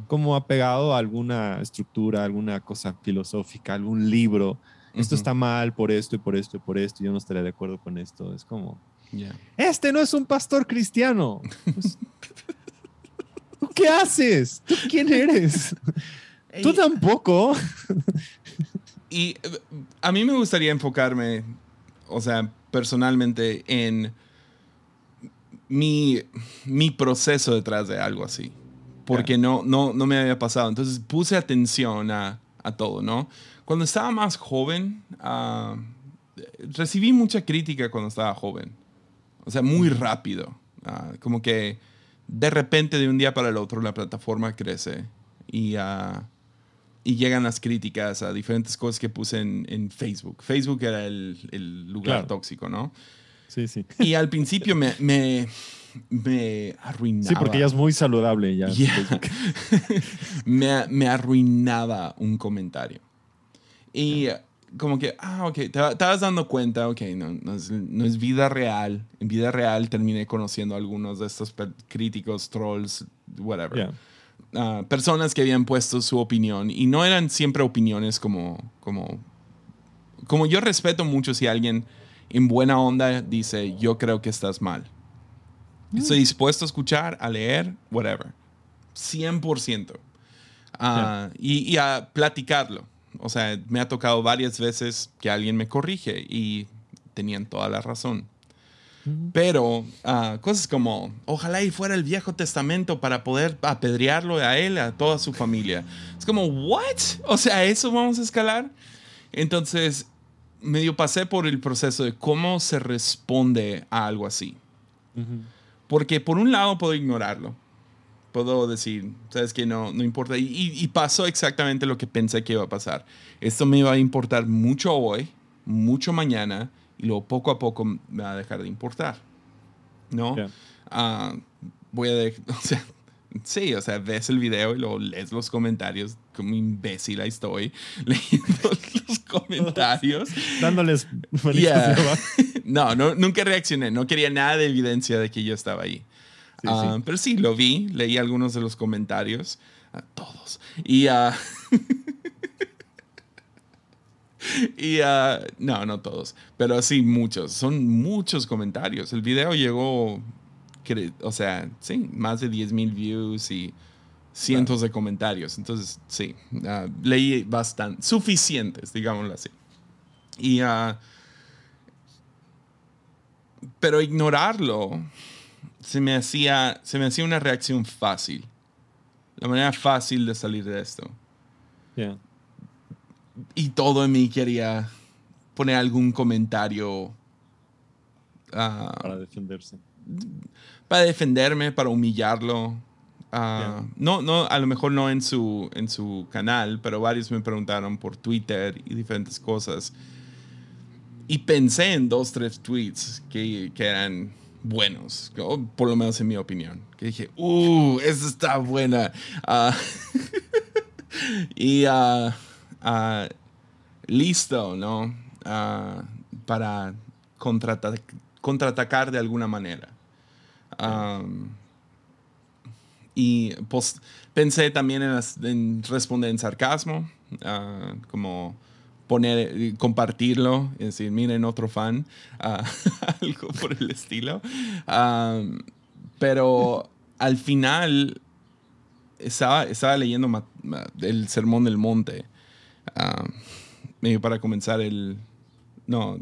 como apegado a alguna estructura, alguna cosa filosófica, algún libro. Esto está mal por esto y por esto y por esto. Yo no estaría de acuerdo con esto. Es como, este no es un pastor cristiano. Pues, ¿Tú qué haces? ¿Tú quién eres? Tú tampoco. y eh, a mí me gustaría enfocarme, o sea, personalmente en mi, mi proceso detrás de algo así. Porque no, no, no me había pasado. Entonces puse atención a, a todo, ¿no? Cuando estaba más joven, uh, recibí mucha crítica cuando estaba joven. O sea, muy rápido. Uh, como que de repente, de un día para el otro, la plataforma crece y, uh, y llegan las críticas a diferentes cosas que puse en, en Facebook. Facebook era el, el lugar tóxico, ¿no? Sí, sí. Y al principio me, me, me arruinaba. Sí, porque ya es muy saludable ya. me, me, arruinaba un comentario. Y como que, ah, ok, te, te, vas dando cuenta, ok, no, no, es, no, es, vida real. En vida real terminé conociendo a algunos de estos críticos, trolls, whatever. Uh, personas que habían puesto su opinión y no eran siempre opiniones como, como, como yo respeto mucho si alguien en buena onda dice, yo creo que estás mal. Mm. Estoy dispuesto a escuchar, a leer, whatever. 100%. Uh, yeah. y, y a platicarlo. O sea, me ha tocado varias veces que alguien me corrige y tenían toda la razón. Pero uh, cosas como, ojalá y fuera el Viejo Testamento para poder apedrearlo a él, a toda su familia. Es como, ¿what? O sea, ¿eso vamos a escalar? Entonces, medio pasé por el proceso de cómo se responde a algo así. Porque por un lado puedo ignorarlo. Puedo decir, sabes que no, no importa. Y, y, pasó exactamente lo que pensé que iba a pasar. Esto me iba a importar mucho hoy, mucho mañana y luego poco a poco me va a dejar de importar. ¿No? Uh, voy a o sea, sí, o sea, ves el video y luego lees los comentarios, como imbécil ahí estoy, leyendo los comentarios. Dándoles yeah. no, no, nunca reaccioné, no quería nada de evidencia de que yo estaba ahí. Uh, sí. Pero sí, lo vi, leí algunos de los comentarios, uh, todos. Y... y uh, no, no todos, pero sí muchos. Son muchos comentarios. El video llegó, o sea, sí, más de 10 mil views y cientos de comentarios. Entonces, sí, uh, leí bastante, suficientes, digámoslo así. Y, uh, pero ignorarlo se me, hacía, se me hacía una reacción fácil. La manera fácil de salir de esto. Yeah y todo en mí quería poner algún comentario. Uh, para defenderse. Para defenderme, para humillarlo. Uh, yeah. No, no, a lo mejor no en su, en su canal, pero varios me preguntaron por Twitter y diferentes cosas. Y pensé en dos, tres tweets que, que eran buenos, por lo menos en mi opinión. Que dije, uh, esa está buena. Uh, y uh, uh, listo, ¿no? Para contraatacar de alguna manera. Y pues, pensé también en, en, responder en sarcasmo, como poner, compartirlo, es decir, miren otro fan, uh, algo por el estilo. Um, pero al final estaba, estaba leyendo el Sermón del Monte medio para comenzar el... No,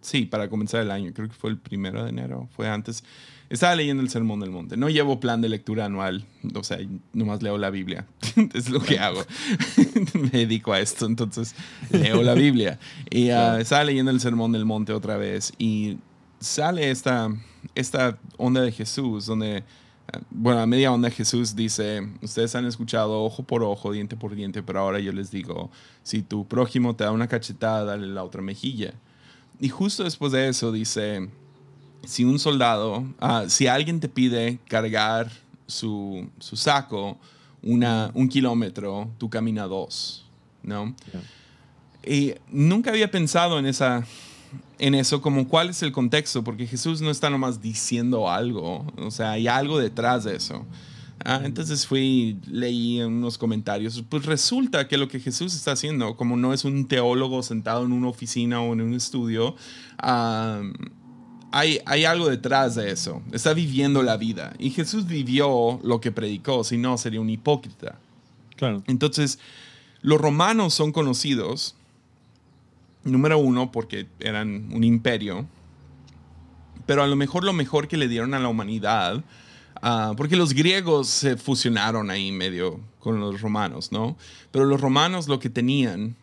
sí, para comenzar el año, creo que fue el primero de enero, fue antes. Estaba leyendo el Sermón del Monte. No llevo plan de lectura anual, o sea, nomás leo la Biblia. es lo que hago. Me dedico a esto, entonces leo la Biblia. Y uh, estaba leyendo el Sermón del Monte otra vez y sale esta, esta onda de Jesús donde bueno, a media onda Jesús dice, ustedes han escuchado ojo por ojo, diente por diente, pero ahora yo les digo, si tu prójimo te da una cachetada, dale la otra mejilla. Y justo después de eso dice, si un soldado, ah, si alguien te pide cargar su, su saco una, un kilómetro, tú caminas dos, ¿no? Y nunca había pensado en, esa, en eso, como cuál es el contexto, porque Jesús no está nomás diciendo algo, o sea, hay algo detrás de eso. Ah, entonces fui, leí unos comentarios. Pues resulta que lo que Jesús está haciendo, como no es un teólogo sentado en una oficina o en un estudio, hay, hay, algo detrás de eso. Está viviendo la vida. Y Jesús vivió lo que predicó, si no sería un hipócrita. Claro. Entonces, los romanos son conocidos, número uno, porque eran un imperio, pero a lo mejor lo mejor que le dieron a la humanidad Ah, porque los griegos se fusionaron ahí medio con los romanos, ¿no? Pero los romanos lo que tenían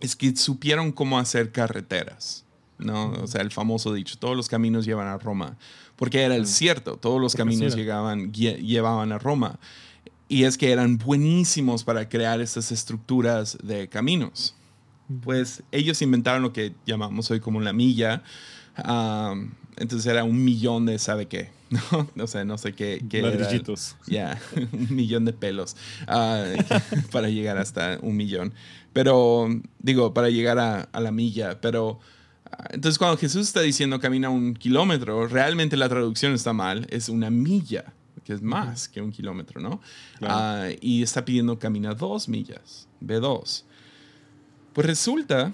es que supieron cómo hacer carreteras, ¿no? O sea, el famoso dicho, todos los caminos llevan a Roma, porque era el cierto, todos los caminos llegaban, llevaban a Roma. Y es que eran buenísimos para crear estas estructuras de caminos. Pues ellos inventaron lo que llamamos hoy como la milla. Entonces era un millón de, ¿sabe qué? ¿no? O sea, no sé qué. qué Ya, un millón de pelos ah, para llegar hasta un millón. Pero, digo, para llegar a, a, la milla. Pero, entonces cuando Jesús está diciendo camina un kilómetro, realmente la traducción está mal, es una milla, que es más que un kilómetro, ¿no? Ah, y está pidiendo camina dos millas, B2. Pues resulta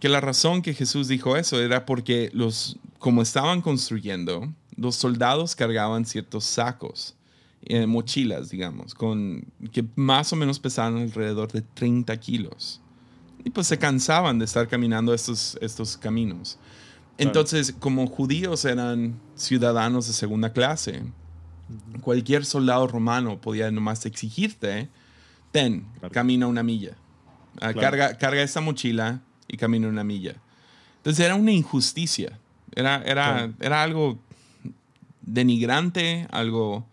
que la razón que Jesús dijo eso era porque los, como estaban construyendo, los soldados cargaban ciertos sacos, eh, mochilas, digamos, con, que más o menos pesaban alrededor de 30 kilos. Y pues se cansaban de estar caminando estos, estos caminos. Entonces, como judíos eran ciudadanos de segunda clase, cualquier soldado romano podía nomás exigirte, ten, camina una milla. Ah, carga, carga esta mochila y camina una milla. Entonces era una injusticia. Era, era, era algo denigrante, algo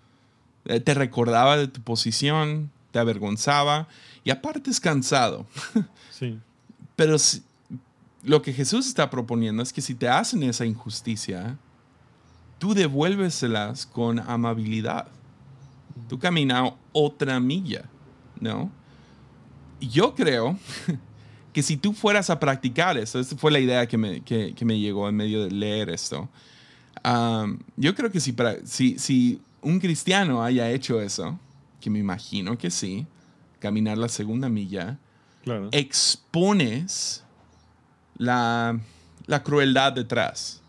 eh, te recordaba de tu posición, te avergonzaba y aparte es cansado. Sí. Pero lo que Jesús está proponiendo es que si te hacen esa injusticia, tú devuélveselas con amabilidad. Tú camina otra milla, ¿no? Yo creo que si tú fueras a practicar eso, esa fue la idea que me, que me llegó en medio de leer esto, yo creo que si, si, si un cristiano haya hecho eso, que me imagino que sí, caminar la segunda milla, expones la, la, crueldad detrás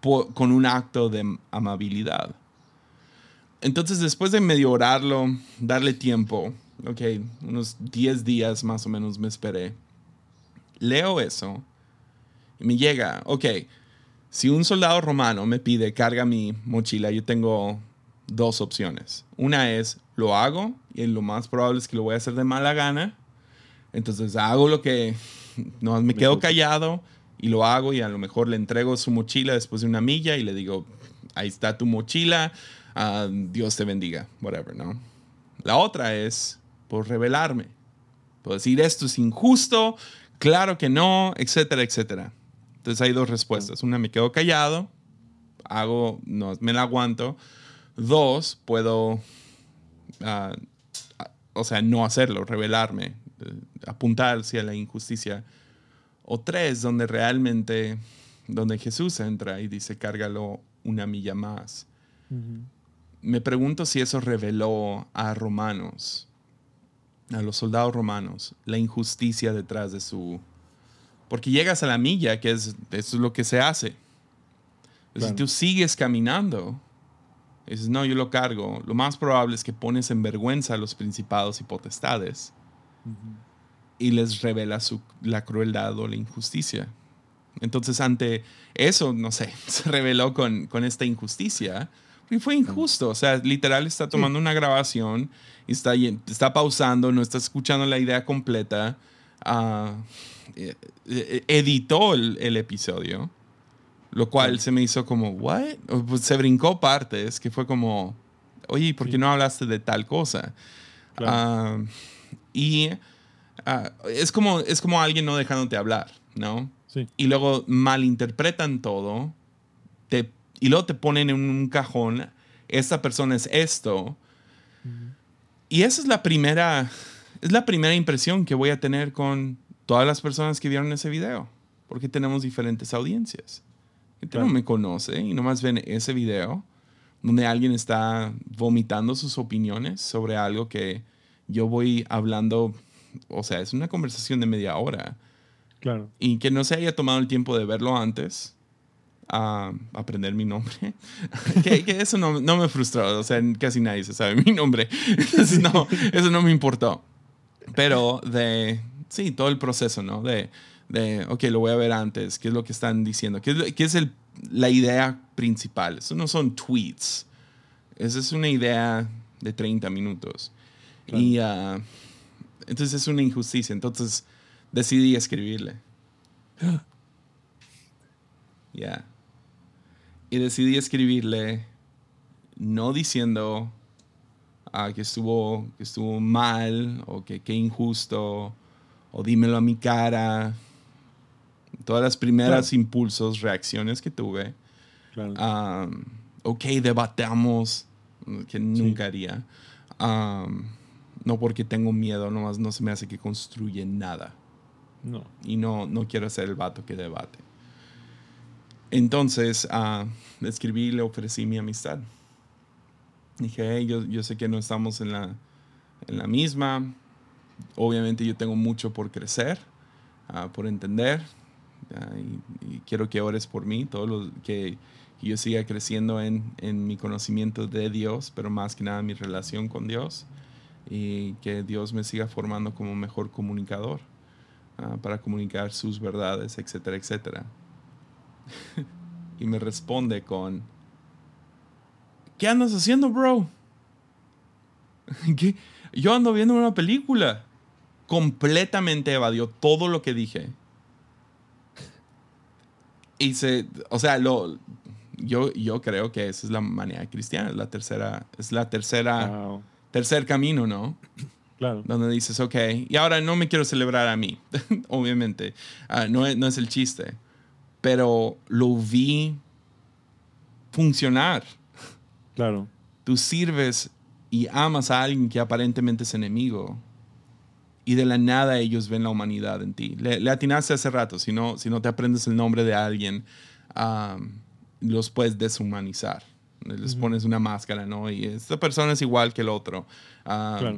con un acto de amabilidad. Entonces, después de medio orarlo, darle tiempo, ok, unos 10 días más o menos me esperé, leo eso y me llega, ok, si un soldado romano me pide carga mi mochila, yo tengo dos opciones. Una es lo hago y lo más probable es que lo voy a hacer de mala gana. Entonces hago lo que no me quedo callado y lo hago y a lo mejor le entrego su mochila después de una milla y le digo, ahí está tu mochila, ah, Dios te bendiga, whatever, ¿no? La otra es por revelarme, por decir esto es injusto, claro que no, etcétera, etcétera. Entonces hay dos respuestas. Una, me quedo callado, hago, no, me la aguanto. Dos, puedo, ah, o sea, no hacerlo, revelarme, eh, apuntar hacia la injusticia. O tres, donde realmente, donde Jesús entra y dice, cárgalo una milla más. Me pregunto si eso reveló a romanos, a los soldados romanos, la injusticia detrás de su porque llegas a la milla, que es, eso es lo que se hace. Si tú sigues caminando, dices, no, yo lo cargo, lo más probable es que pones en vergüenza a los principados y potestades y les revelas la crueldad o la injusticia. Entonces, ante eso, no sé, se reveló con, con esta injusticia. Y fue injusto, o sea, literal está tomando una grabación y está, está pausando, no está escuchando la idea completa. Uh, eh, eh, editó el, episodio, lo cual se me hizo como, ¿what? Pues se brincó partes que fue como, oye, ¿por qué no hablaste de tal cosa? Y ah, es, como, es como alguien no dejándote hablar, ¿no? Y luego malinterpretan todo te, y luego te ponen en un cajón esta persona es esto. Y esa es la primera, es la primera impresión que voy a tener con todas las personas que vieron ese video, porque tenemos diferentes audiencias. Gente no me conoce y nomás ven ese video donde alguien está vomitando sus opiniones sobre algo que yo voy hablando, o sea, es una conversación de media hora. Claro. Y que no se haya tomado el tiempo de verlo antes, a aprender mi nombre. que, eso no, no, me frustró, o sea, casi nadie se sabe mi nombre. Entonces, no, eso no me importó. Pero de, sí, todo el proceso, ¿no? De, de, ok, lo voy a ver antes, qué es lo que están diciendo, qué es, qué es el, la idea principal. Eso no son tweets, esa es una idea de 30 minutos. Y uh, entonces es una injusticia, entonces decidí escribirle. Ya. Y decidí escribirle, no diciendo ah, que, estuvo, que estuvo mal o que qué injusto o dímelo a mi cara. Todas las primeras impulsos, reacciones que tuve. ok, debatamos, que nunca haría. no porque tengo miedo, nomás no se me hace que construye nada. No. Y no, no quiero ser el vato que debate. Entonces, uh, escribí y le ofrecí mi amistad. Dije, yo, yo sé que no estamos en la, en la misma. Obviamente yo tengo mucho por crecer, ah, por entender. Y, quiero que ores por mí, todo lo que, yo siga creciendo en, en, mi conocimiento de Dios, pero más que nada mi relación con Dios. Y que Dios me siga formando como mejor comunicador ah, para comunicar sus verdades, etcétera, etcétera. y me responde con, ¿qué andas haciendo, bro? Yo ando viendo una película. Completamente evadió todo lo que dije. Y se, o sea, lo, yo, yo creo que esa es la manera cristiana, es la tercera, es la tercera, tercer camino, ¿no? Claro. Donde dices, ok, y ahora no me quiero celebrar a mí, obviamente, ah, no, no es el chiste pero lo vi funcionar. Claro. Tú sirves y amas a alguien que aparentemente es enemigo y de la nada ellos ven la humanidad en ti. Le, atinaste hace rato, si no, si no te aprendes el nombre de alguien, los puedes deshumanizar. Les pones una máscara, ¿no? Y esta persona es igual que el otro.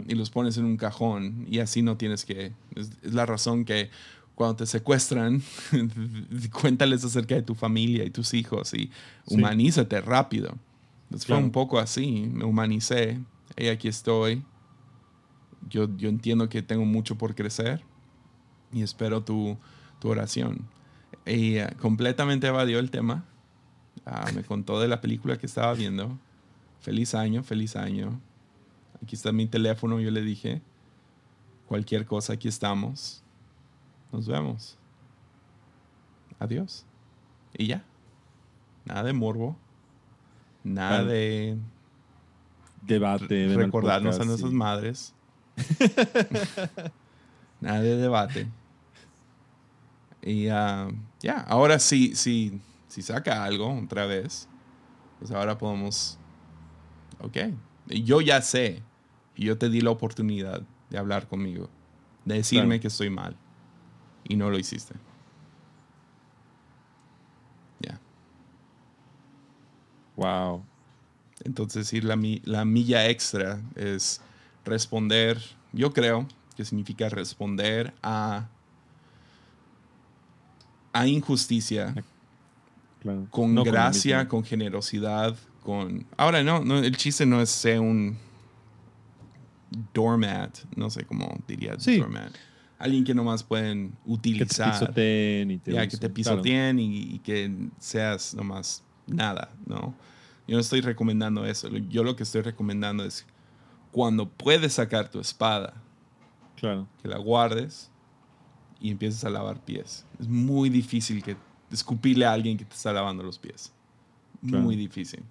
Y los pones en un cajón y así no tienes que... es la razón que cuando te secuestran, cuéntales acerca de tu familia y tus hijos y humanízate rápido. Entonces fue un poco así, me humanicé, y aquí estoy. Yo, yo entiendo que tengo mucho por crecer y espero tu, tu oración. Y eh, completamente evadió el tema. Ah, me contó de la película que estaba viendo. Feliz año, feliz año. Aquí está mi teléfono, yo le dije. Cualquier cosa, aquí estamos. Nos vemos. Adiós. Y ya. Nada de morbo. Nada de debate. De recordarnos a nuestras madres. Nada de debate. Y uh, ya, ahora sí, sí, si saca algo otra vez, pues ahora podemos. Ok. Yo ya sé. Yo te di la oportunidad de hablar conmigo. De decirme que estoy mal y no lo hiciste. Ya. Wow. Entonces, ir la, la milla extra es responder, yo creo que significa responder a, a injusticia con gracia, con, generosidad, con... Ahora, no, no, el chiste no es ser un doormat, no sé cómo diría doormat alguien que nomás pueden utilizar. Que te pisoteen y te, que te pisoteen y, que seas nomás nada, ¿no? Yo no estoy recomendando eso. Yo lo que estoy recomendando es cuando puedes sacar tu espada, claro. que la guardes y empieces a lavar pies. Es muy difícil que escupirle a alguien que te está lavando los pies. Muy difícil.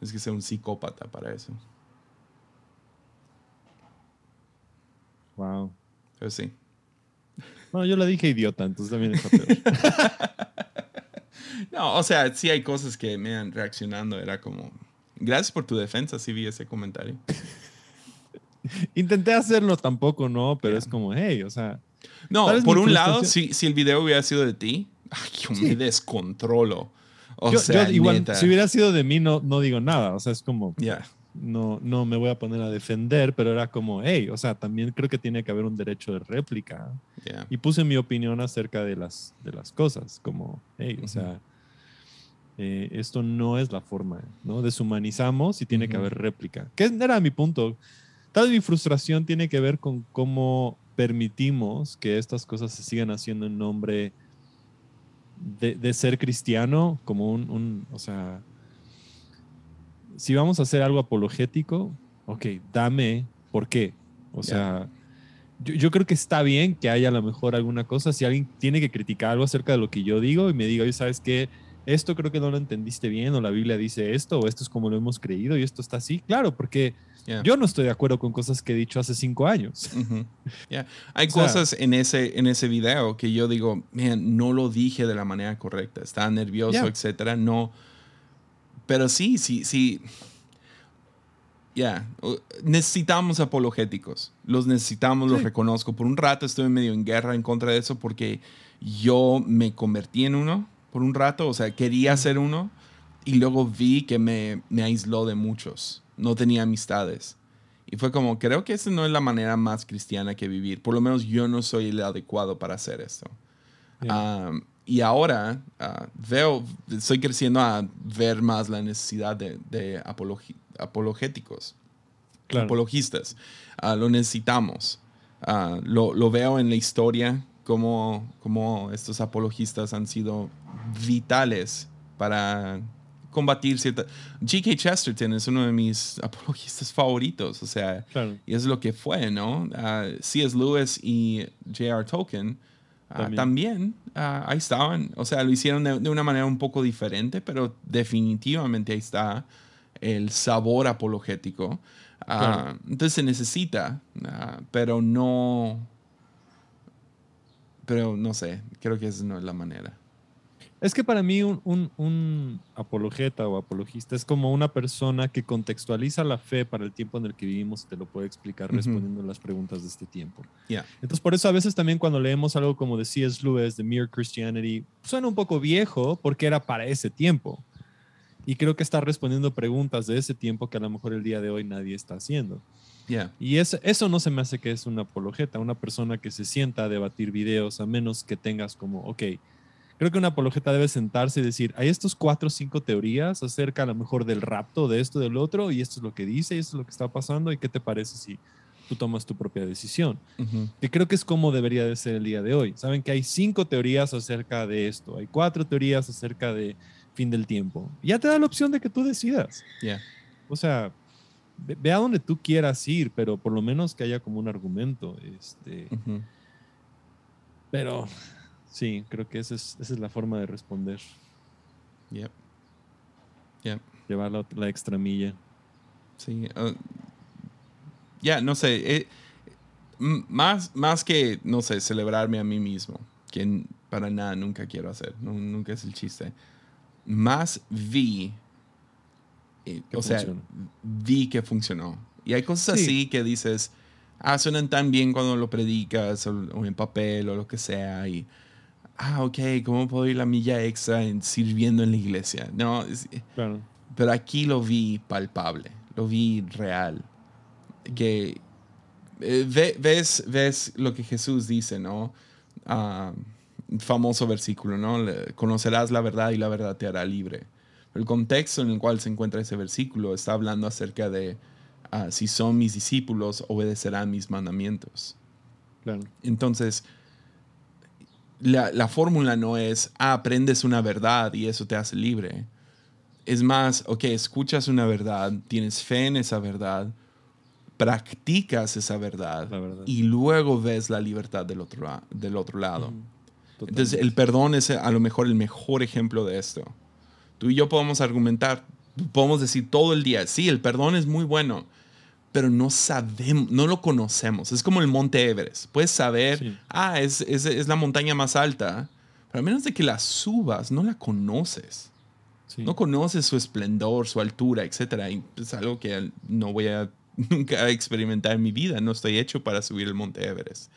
Es que ser un psicópata para eso. Wow. Pero sí. Bueno, yo le dije idiota, entonces también está peor. no, o sea, sí hay cosas que me han reaccionando, era como, gracias por tu defensa, sí vi ese comentario. Intenté hacerlo tampoco, no, pero es como, hey, o sea. No, por un lado, si, si el video hubiera sido de ti, ay, yo me descontrolo. O sea, igual, si hubiera sido de mí, no, no digo nada. O sea, es como. Ya no, no me voy a poner a defender, pero era como, hey, o sea, también creo que tiene que haber un derecho de réplica. Y puse mi opinión acerca de las, de las cosas, como, hey, o sea, eh, esto no es la forma, ¿no? Deshumanizamos y tiene que haber réplica. Que era mi punto. Tal mi frustración tiene que ver con cómo permitimos que estas cosas se sigan haciendo en nombre de, de ser cristiano, como un, un o sea, si vamos a hacer algo apologético, ok, dame por qué. O sea, yo, creo que está bien que haya a lo mejor alguna cosa. Si alguien tiene que criticar algo acerca de lo que yo digo y me diga, oye, ¿sabes qué? Esto creo que no lo entendiste bien, o la Biblia dice esto, o esto es como lo hemos creído y esto está así. Claro, porque yo no estoy de acuerdo con cosas que he dicho hace cinco años. Hay cosas en ese, en ese video que yo digo, no lo dije de la manera correcta, estaba nervioso, etcétera. No pero sí, sí, sí. Ya, necesitamos apologéticos. Los necesitamos, los reconozco. Por un rato estuve medio en guerra en contra de eso porque yo me convertí en uno por un rato, o sea, quería ser uno y luego vi que me, me aisló de muchos. No tenía amistades. Y fue como, creo que esa no es la manera más cristiana que vivir. Por lo menos yo no soy el adecuado para hacer esto y ahora ah, veo, estoy creciendo a ver más la necesidad de, de apologéticos, apologistas. Ah, lo necesitamos. Ah, lo, lo, veo en la historia como, como estos apologistas han sido vitales para combatir cierta... G.K. Chesterton es uno de mis apologistas favoritos, o sea, y es lo que fue, ¿no? C.S. Lewis y J.R. Tolkien Ah, también, ah, ahí estaban. O sea, lo hicieron de, una manera un poco diferente, pero definitivamente ahí está el sabor apologético. Ah, entonces se necesita, pero no. Pero no sé, creo que esa no es la manera. Es que para mí un, apologeta o apologista es como una persona que contextualiza la fe para el tiempo en el que vivimos y te lo puede explicar respondiendo las preguntas de este tiempo. Entonces por eso a veces también cuando leemos algo como de C.S. Lewis, The Mere Christianity, suena un poco viejo porque era para ese tiempo. Y creo que está respondiendo preguntas de ese tiempo que a lo mejor el día de hoy nadie está haciendo. Y eso, eso no se me hace que es una apologeta, una persona que se sienta a debatir videos, a menos que tengas como, ok, creo que una apologeta debe sentarse y decir, hay estos cuatro o cinco teorías acerca a lo mejor del rapto, de esto, del otro, y esto es lo que dice, y esto es lo que está pasando, y qué te parece si tú tomas tu propia decisión. Que creo que es como debería de ser el día de hoy. Saben que hay cinco teorías acerca de esto, hay cuatro teorías acerca de fin del tiempo. ya te da la opción de que tú decidas. O sea, ve, a donde tú quieras ir, pero por lo menos que haya como un argumento. Este, Pero Sí, creo que esa es, esa es la forma de responder. Yep. Yep. Llevar la, la extra milla. Sí. Uh, ya, no sé. Eh, más, más que, no sé, celebrarme a mí mismo, que para nada nunca quiero hacer, nunca es el chiste. Más vi, eh, o sea, vi que funcionó. Y hay cosas así que dices, ah, suenan tan bien cuando lo predicas o, en papel o lo que sea. Y ah, ok, ¿cómo puedo ir la milla extra en sirviendo en la iglesia? No, pero aquí lo vi palpable, lo vi real. Que eh, ves, ves lo que Jesús dice, ¿no? Ah, famoso versículo, ¿no? Conocerás la verdad y la verdad te hará libre. El contexto en el cual se encuentra ese versículo está hablando acerca de ah, si son mis discípulos, obedecerán mis mandamientos. Claro. Entonces, la, fórmula no es, ah, aprendes una verdad y eso te hace libre. Es más, ok, escuchas una verdad, tienes fe en esa verdad, practicas esa verdad, y luego ves la libertad del otro, del otro lado. Entonces, el perdón es a lo mejor el mejor ejemplo de esto. Tú y yo podemos argumentar, podemos decir todo el día, sí, el perdón es muy bueno, pero no sabemos, no lo conocemos. Es como el monte Everest. Puedes saber, ah, es, es, es, la montaña más alta, pero a menos de que la subas, no la conoces. No conoces su esplendor, su altura, etc. Y es algo que no voy a nunca experimentar en mi vida. No estoy hecho para subir el monte Everest.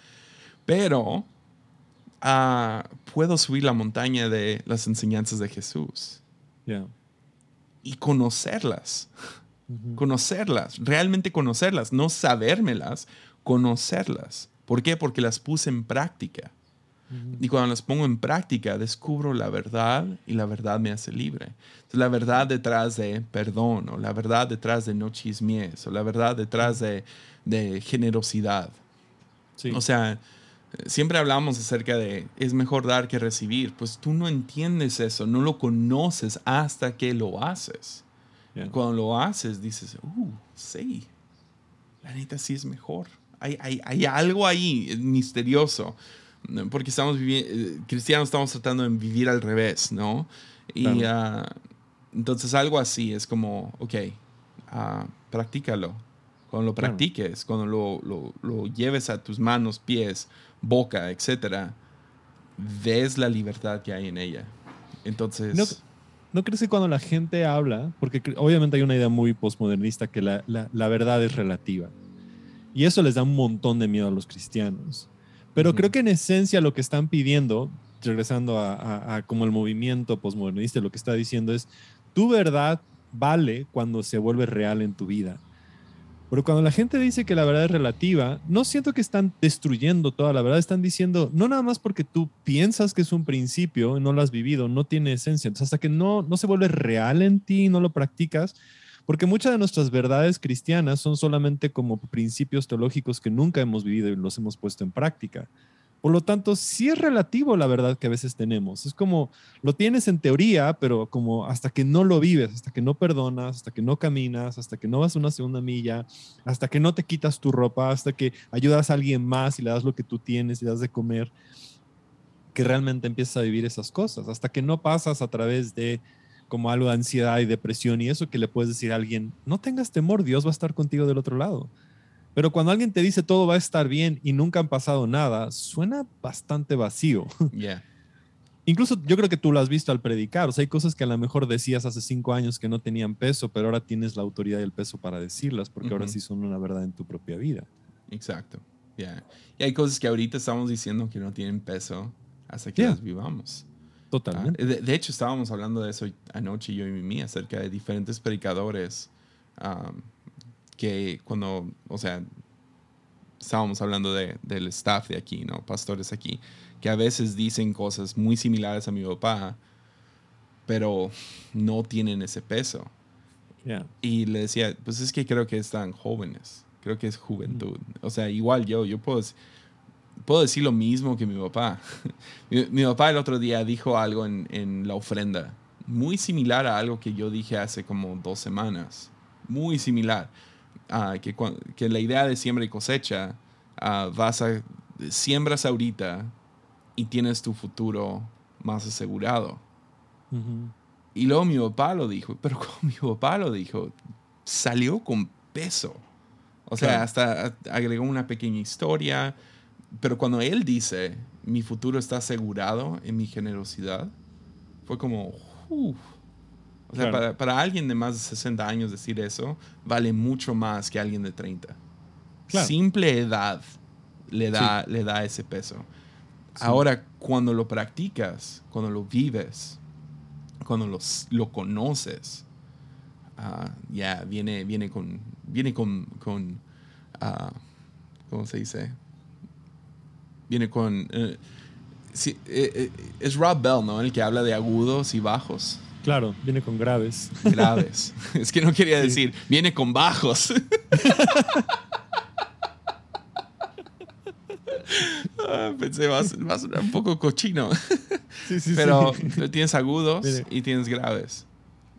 Pero ah, puedo subir la montaña de las enseñanzas de Jesús. Y conocerlas. Conocerlas, realmente conocerlas, no sabérmelas, conocerlas. ¿Por qué? Porque las puse en práctica. Y cuando las pongo en práctica, descubro la verdad y la verdad me hace libre. la verdad detrás de perdón, o la verdad detrás de no chismies, o la verdad detrás de, generosidad. O sea, siempre hablamos acerca de es mejor dar que recibir. Pues tú no entiendes eso, no lo conoces hasta que lo haces. Cuando lo haces, dices, uh, sí, la neta sí es mejor. Hay, hay, hay algo ahí misterioso porque estamos viviendo, eh, cristianos estamos tratando de vivir al revés, ¿no? Y ah, entonces algo así es como, ok, uh, practícalo. Cuando lo practiques, cuando lo, lo, lo, lleves a tus manos, pies, boca, etcétera, ves la libertad que hay en ella. Entonces... ¿No, ¿no crees que cuando la gente habla, porque obviamente hay una idea muy postmodernista que la, la, la verdad es relativa, y eso les da un montón de miedo a los cristianos. Pero creo que en esencia lo que están pidiendo, regresando a, como el movimiento postmodernista, lo que está diciendo es, tu verdad vale cuando se vuelve real en tu vida. Pero cuando la gente dice que la verdad es relativa, no siento que están destruyendo toda la verdad, están diciendo, no nada más porque tú piensas que es un principio y no lo has vivido, no tiene esencia. Entonces, hasta que no, no se vuelve real en ti, no lo practicas, porque muchas de nuestras verdades cristianas son solamente como principios teológicos que nunca hemos vivido y los hemos puesto en práctica. Por lo tanto, sí es relativo la verdad que a veces tenemos. Es como lo tienes en teoría, pero como hasta que no lo vives, hasta que no perdonas, hasta que no caminas, hasta que no vas una segunda milla, hasta que no te quitas tu ropa, hasta que ayudas a alguien más y le das lo que tú tienes y das de comer, que realmente empiezas a vivir esas cosas, hasta que no pasas a través de como algo de ansiedad y depresión y eso que le puedes decir a alguien, no tengas temor, Dios va a estar contigo del otro lado. Pero cuando alguien te dice todo va a estar bien y nunca han pasado nada, suena bastante vacío. Yeah. Incluso yo creo que tú lo has visto al predicar. O sea, hay cosas que a lo mejor decías hace cinco años que no tenían peso, pero ahora tienes la autoridad y el peso para decirlas, porque ahora sí son una verdad en tu propia vida. Exacto. Yeah. Y hay cosas que ahorita estamos diciendo que no tienen peso hasta que las vivamos. Totalmente. Ah, de, hecho, estábamos hablando de eso anoche yo y Mimi acerca de diferentes predicadores que cuando, o sea, estábamos hablando de, del staff de aquí, ¿no? Pastores aquí, que a veces dicen cosas muy similares a mi papá, pero no tienen ese peso. Y le decía, pues es que creo que están jóvenes, creo que es juventud. O sea, igual yo, yo puedo puedo decir lo mismo que mi papá. mi, papá el otro día dijo algo en, en, la ofrenda, muy similar a algo que yo dije hace como dos semanas. Muy similar. Uh, que, que, la idea de siembra y cosecha, uh, vas a, siembras ahorita y tienes tu futuro más asegurado. Y luego mi papá lo dijo, pero como mi papá lo dijo, salió con peso. O sea, hasta agregó una pequeña historia, pero cuando él dice, mi futuro está asegurado en mi generosidad, fue como, o sea, para, alguien de más de 60 años decir eso, vale mucho más que alguien de 30. Simple edad le da, le da ese peso. Ahora, cuando lo practicas, cuando lo vives, cuando los, lo conoces, ah, ya viene, viene con, viene con, con uh, ¿cómo se dice? viene con... Eh, eh, eh, es Rob Bell, ¿no? El que habla de agudos y bajos. Claro, viene con graves. Graves. es que no quería decir, viene con bajos. Ah, pensé, va a, sonar un poco cochino. Sí, sí, pero, tienes agudos y tienes graves.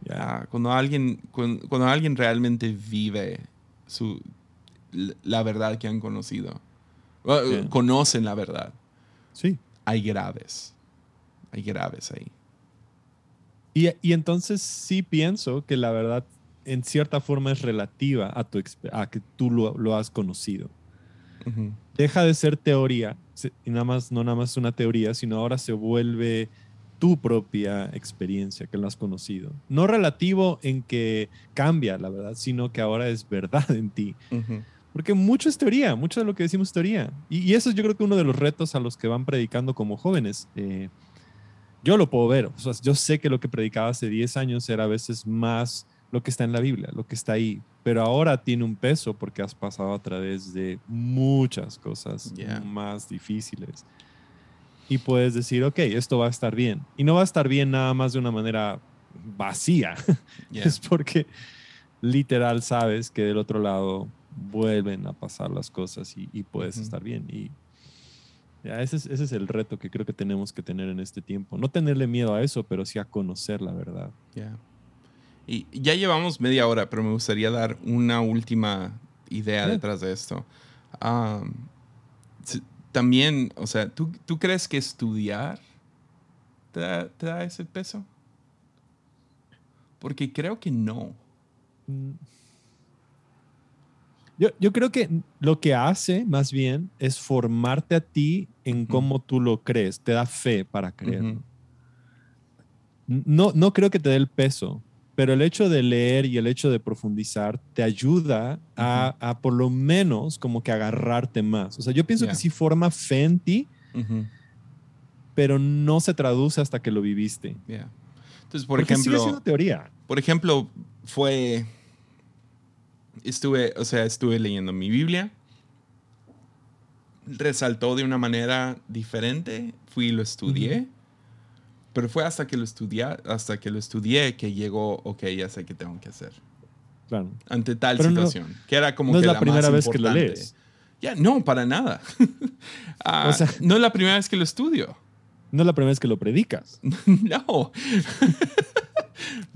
Ya, cuando, alguien, cuando, alguien realmente vive su, la verdad que han conocido, conocen la verdad. Sí. Hay graves. Hay graves ahí. Y, y, entonces sí pienso que la verdad en cierta forma es relativa a, tu, a que tú lo, lo has conocido. Deja de ser teoría, y nada más, no nada más una teoría, sino ahora se vuelve tu propia experiencia, que lo has conocido. No relativo en que cambia, la verdad, sino que ahora es verdad en ti. Porque mucho es teoría, mucho de lo que decimos es teoría. Y, eso es yo creo que uno de los retos a los que van predicando como jóvenes. Eh, yo lo puedo ver, o sea, yo sé que lo que predicaba hace 10 años era a veces más lo que está en la Biblia, lo que está ahí, pero ahora tiene un peso porque has pasado a través de muchas cosas más difíciles y puedes decir, ok, esto va a estar bien. Y no va a estar bien nada más de una manera vacía. es porque literal sabes que del otro lado vuelven a pasar las cosas y, puedes estar bien. Y ese, es, ese es el reto que creo que tenemos que tener en este tiempo. No tenerle miedo a eso, pero sí a conocer la verdad. Y ya llevamos media hora, pero me gustaría dar una última idea detrás de esto. Um, también, o sea, ¿tú, ¿tú crees que estudiar te da, ese peso? Porque creo que no. Mm. Yo, yo, creo que lo que hace más bien es formarte a ti en cómo tú lo crees, te da fe para creerlo. no, no creo que te dé el peso, pero el hecho de leer y el hecho de profundizar te ayuda a, por lo menos como que agarrarte más. O sea, yo pienso que sí forma fe en ti, pero no se traduce hasta que lo viviste. Entonces, por ejemplo, teoría. Por ejemplo, fue estuve, o sea, estuve leyendo mi Biblia. Resaltó de una manera diferente, fui y lo estudié. Pero fue hasta que lo estudié, hasta que lo estudié que llegó, ok, ya sé qué tengo que hacer. Claro. Ante tal situación. que era como no que es la, primera vez que lo lees. Ya, no, para nada. Ah, o sea, no es la primera vez que lo estudio. No es la primera vez que lo predicas. no.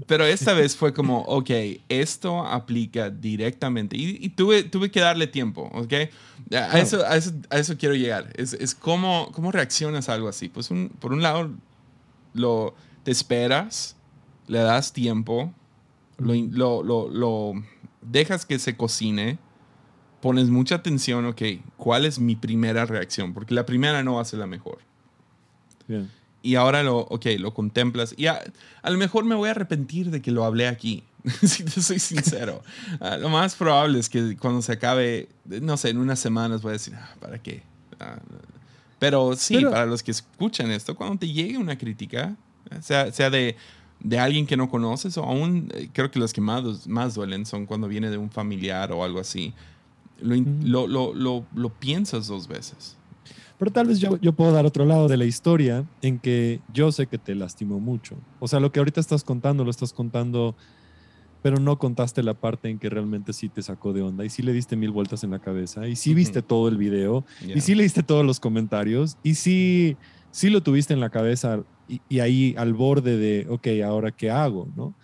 Pero esta vez fue como, ok, esto aplica directamente. Y, tuve, tuve que darle tiempo, ¿ok? A, eso, a, eso, quiero llegar. Es, es cómo, cómo reaccionas a algo así. Pues un, por un lado, lo, te esperas, le das tiempo, lo, lo, dejas que se cocine, pones mucha atención, ok, ¿cuál es mi primera reacción? Porque la primera no va a ser la mejor. Y ahora lo, ok, lo contemplas. Y a, lo mejor me voy a arrepentir de que lo hablé aquí, si te soy sincero. Ah, lo más probable es que cuando se acabe, no sé, en unas semanas voy a decir, ah, ¿para qué? Ah, pero sí, para los que escuchan esto, cuando te llegue una crítica, sea, sea de, de alguien que no conoces o aún eh, creo que los que más, más duelen son cuando viene de un familiar o algo así, lo, lo, lo, lo, piensas dos veces. Pero tal vez yo, yo puedo dar otro lado de la historia en que yo sé que te lastimó mucho. O sea, lo que ahorita estás contando, lo estás contando pero no contaste la parte en que realmente sí te sacó de onda y sí le diste mil vueltas en la cabeza y sí viste todo el video y sí leíste todos los comentarios y sí, sí lo tuviste en la cabeza y, ahí al borde de, ok, ahora qué hago, ¿no?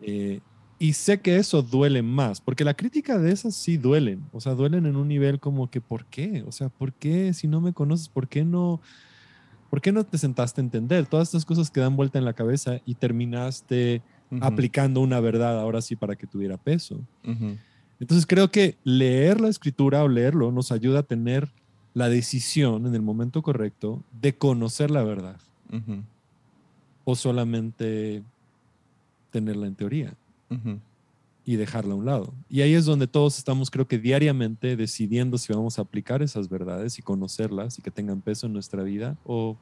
Eh, y sé que eso duele más, porque la crítica de esas sí duelen, o sea, duelen en un nivel como que, ¿por qué? O sea, ¿por qué si no me conoces, por qué no, por qué no te sentaste a entender? Todas estas cosas que dan vuelta en la cabeza y terminaste aplicando una verdad ahora sí para que tuviera peso. Entonces creo que leer la escritura o leerlo nos ayuda a tener la decisión en el momento correcto de conocer la verdad. O solamente tenerla en teoría y dejarla a un lado. Y ahí es donde todos estamos, creo que diariamente, decidiendo si vamos a aplicar esas verdades y conocerlas y que tengan peso en nuestra vida o...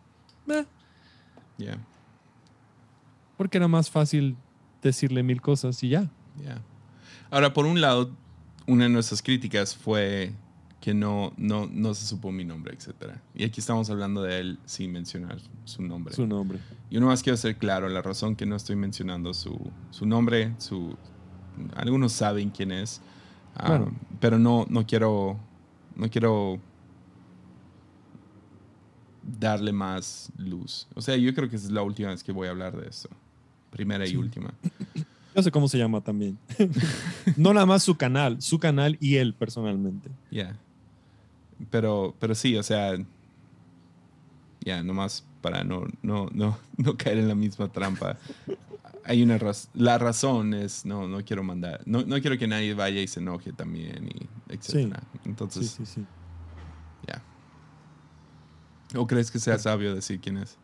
Eh. Porque era más fácil decirle mil cosas y ya. Ahora, por un lado, una de nuestras críticas fue que no, no, no se supo mi nombre, etc. Y aquí estamos hablando de él sin mencionar su nombre. Su nombre. Y uno más quiero ser claro, la razón que no estoy mencionando su, su nombre, su, algunos saben quién es, ah, pero no, no quiero, no quiero darle más luz. O sea, yo creo que es la última vez que voy a hablar de esto primera y última. Yo sé cómo se llama también. no nada más su canal, su canal y él personalmente. Ya. Pero, pero sí, o sea, ya, nomás para no, no, no, no caer en la misma trampa. Hay una la razón es, no, no quiero mandar, no, no quiero que nadie vaya y se enoje también, y etcétera. Entonces, sí, sí, sí. ya. ¿O crees que sea sabio decir quién es?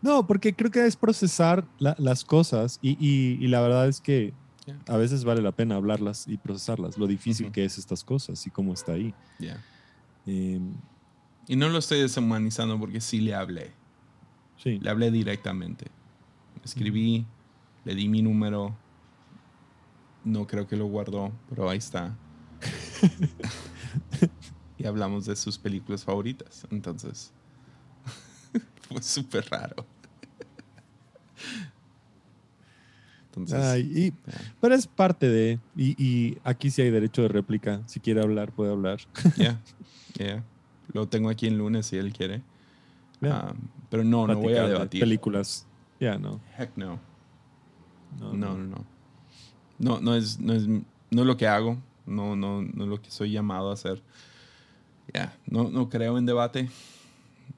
No, porque creo que es procesar la- las cosas y, y- y la verdad es que Yeah. a veces vale la pena hablarlas y procesarlas, lo difícil Ujú. que es estas cosas y cómo está ahí. Yeah. Eh, Y no lo estoy deshumanizando porque sí le hablé. sí, Le hablé directamente. Escribí, le di mi número. No creo que lo guardó, pero ahí está. y hablamos de sus películas favoritas. Entonces, fue súper raro. Entonces, Ay, y- yeah. pero es parte de, y, y aquí sí hay derecho de réplica, si quiere hablar, puede hablar. yeah, yeah. Lo tengo aquí en lunes si él quiere. Ya, Ah, pero no, no voy a platicar de debatir. Películas, ya, no. Heck no. No, No, no, no. No, no es, no es, no es lo que hago. No, no, no es lo que soy llamado a hacer. Ya, no, no creo en debate.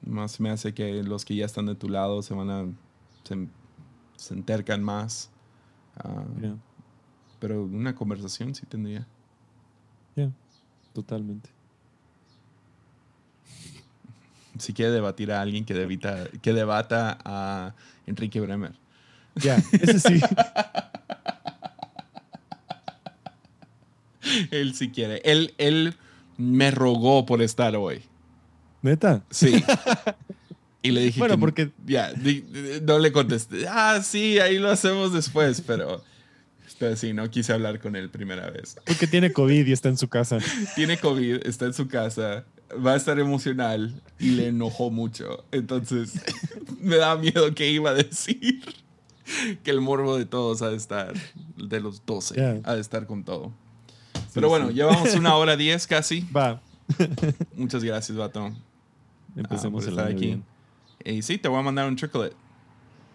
Más me hace que los que ya están de tu lado se van a. se, se entercan más. Ya, pero una conversación sí tendría. ya, totalmente. Si quiere debatir a alguien que, debita, que debata a Enrique Bremer. Ya, ese sí. Él sí quiere. Él, él me rogó por estar hoy. Neta. Sí. Y le dije Bueno, que porque- ya no le contesté. Ah, sí, ahí lo hacemos después, pero pero sí, no quise hablar con él primera vez. Porque tiene COVID y está en su casa. Tiene COVID, está en su casa, va a estar emocional y le enojó mucho. Entonces, me da miedo que iba a decir que el morbo de todos ha de estar de los 12, Ya. ha de estar con todo. Pero Sí, bueno, sí. llevamos una hora diez casi. Va, Muchas gracias, Bato. ah, empecemos por el estar año aquí. bien. Y sí, te voy a mandar un chocolate.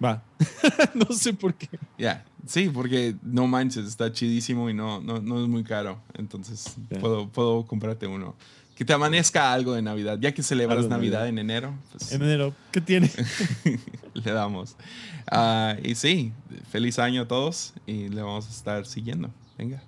Va. no sé por qué. Ya, sí, porque no manches, está chidísimo y no, no, no es muy caro. Entonces, Ya. puedo, puedo comprarte uno. Que te amanezca algo de Navidad. Ya que celebras Algo de Navidad, Navidad. en enero, pues En enero, ¿qué tiene? le damos. Ah, y sí, feliz año a todos y le vamos a estar siguiendo. Venga.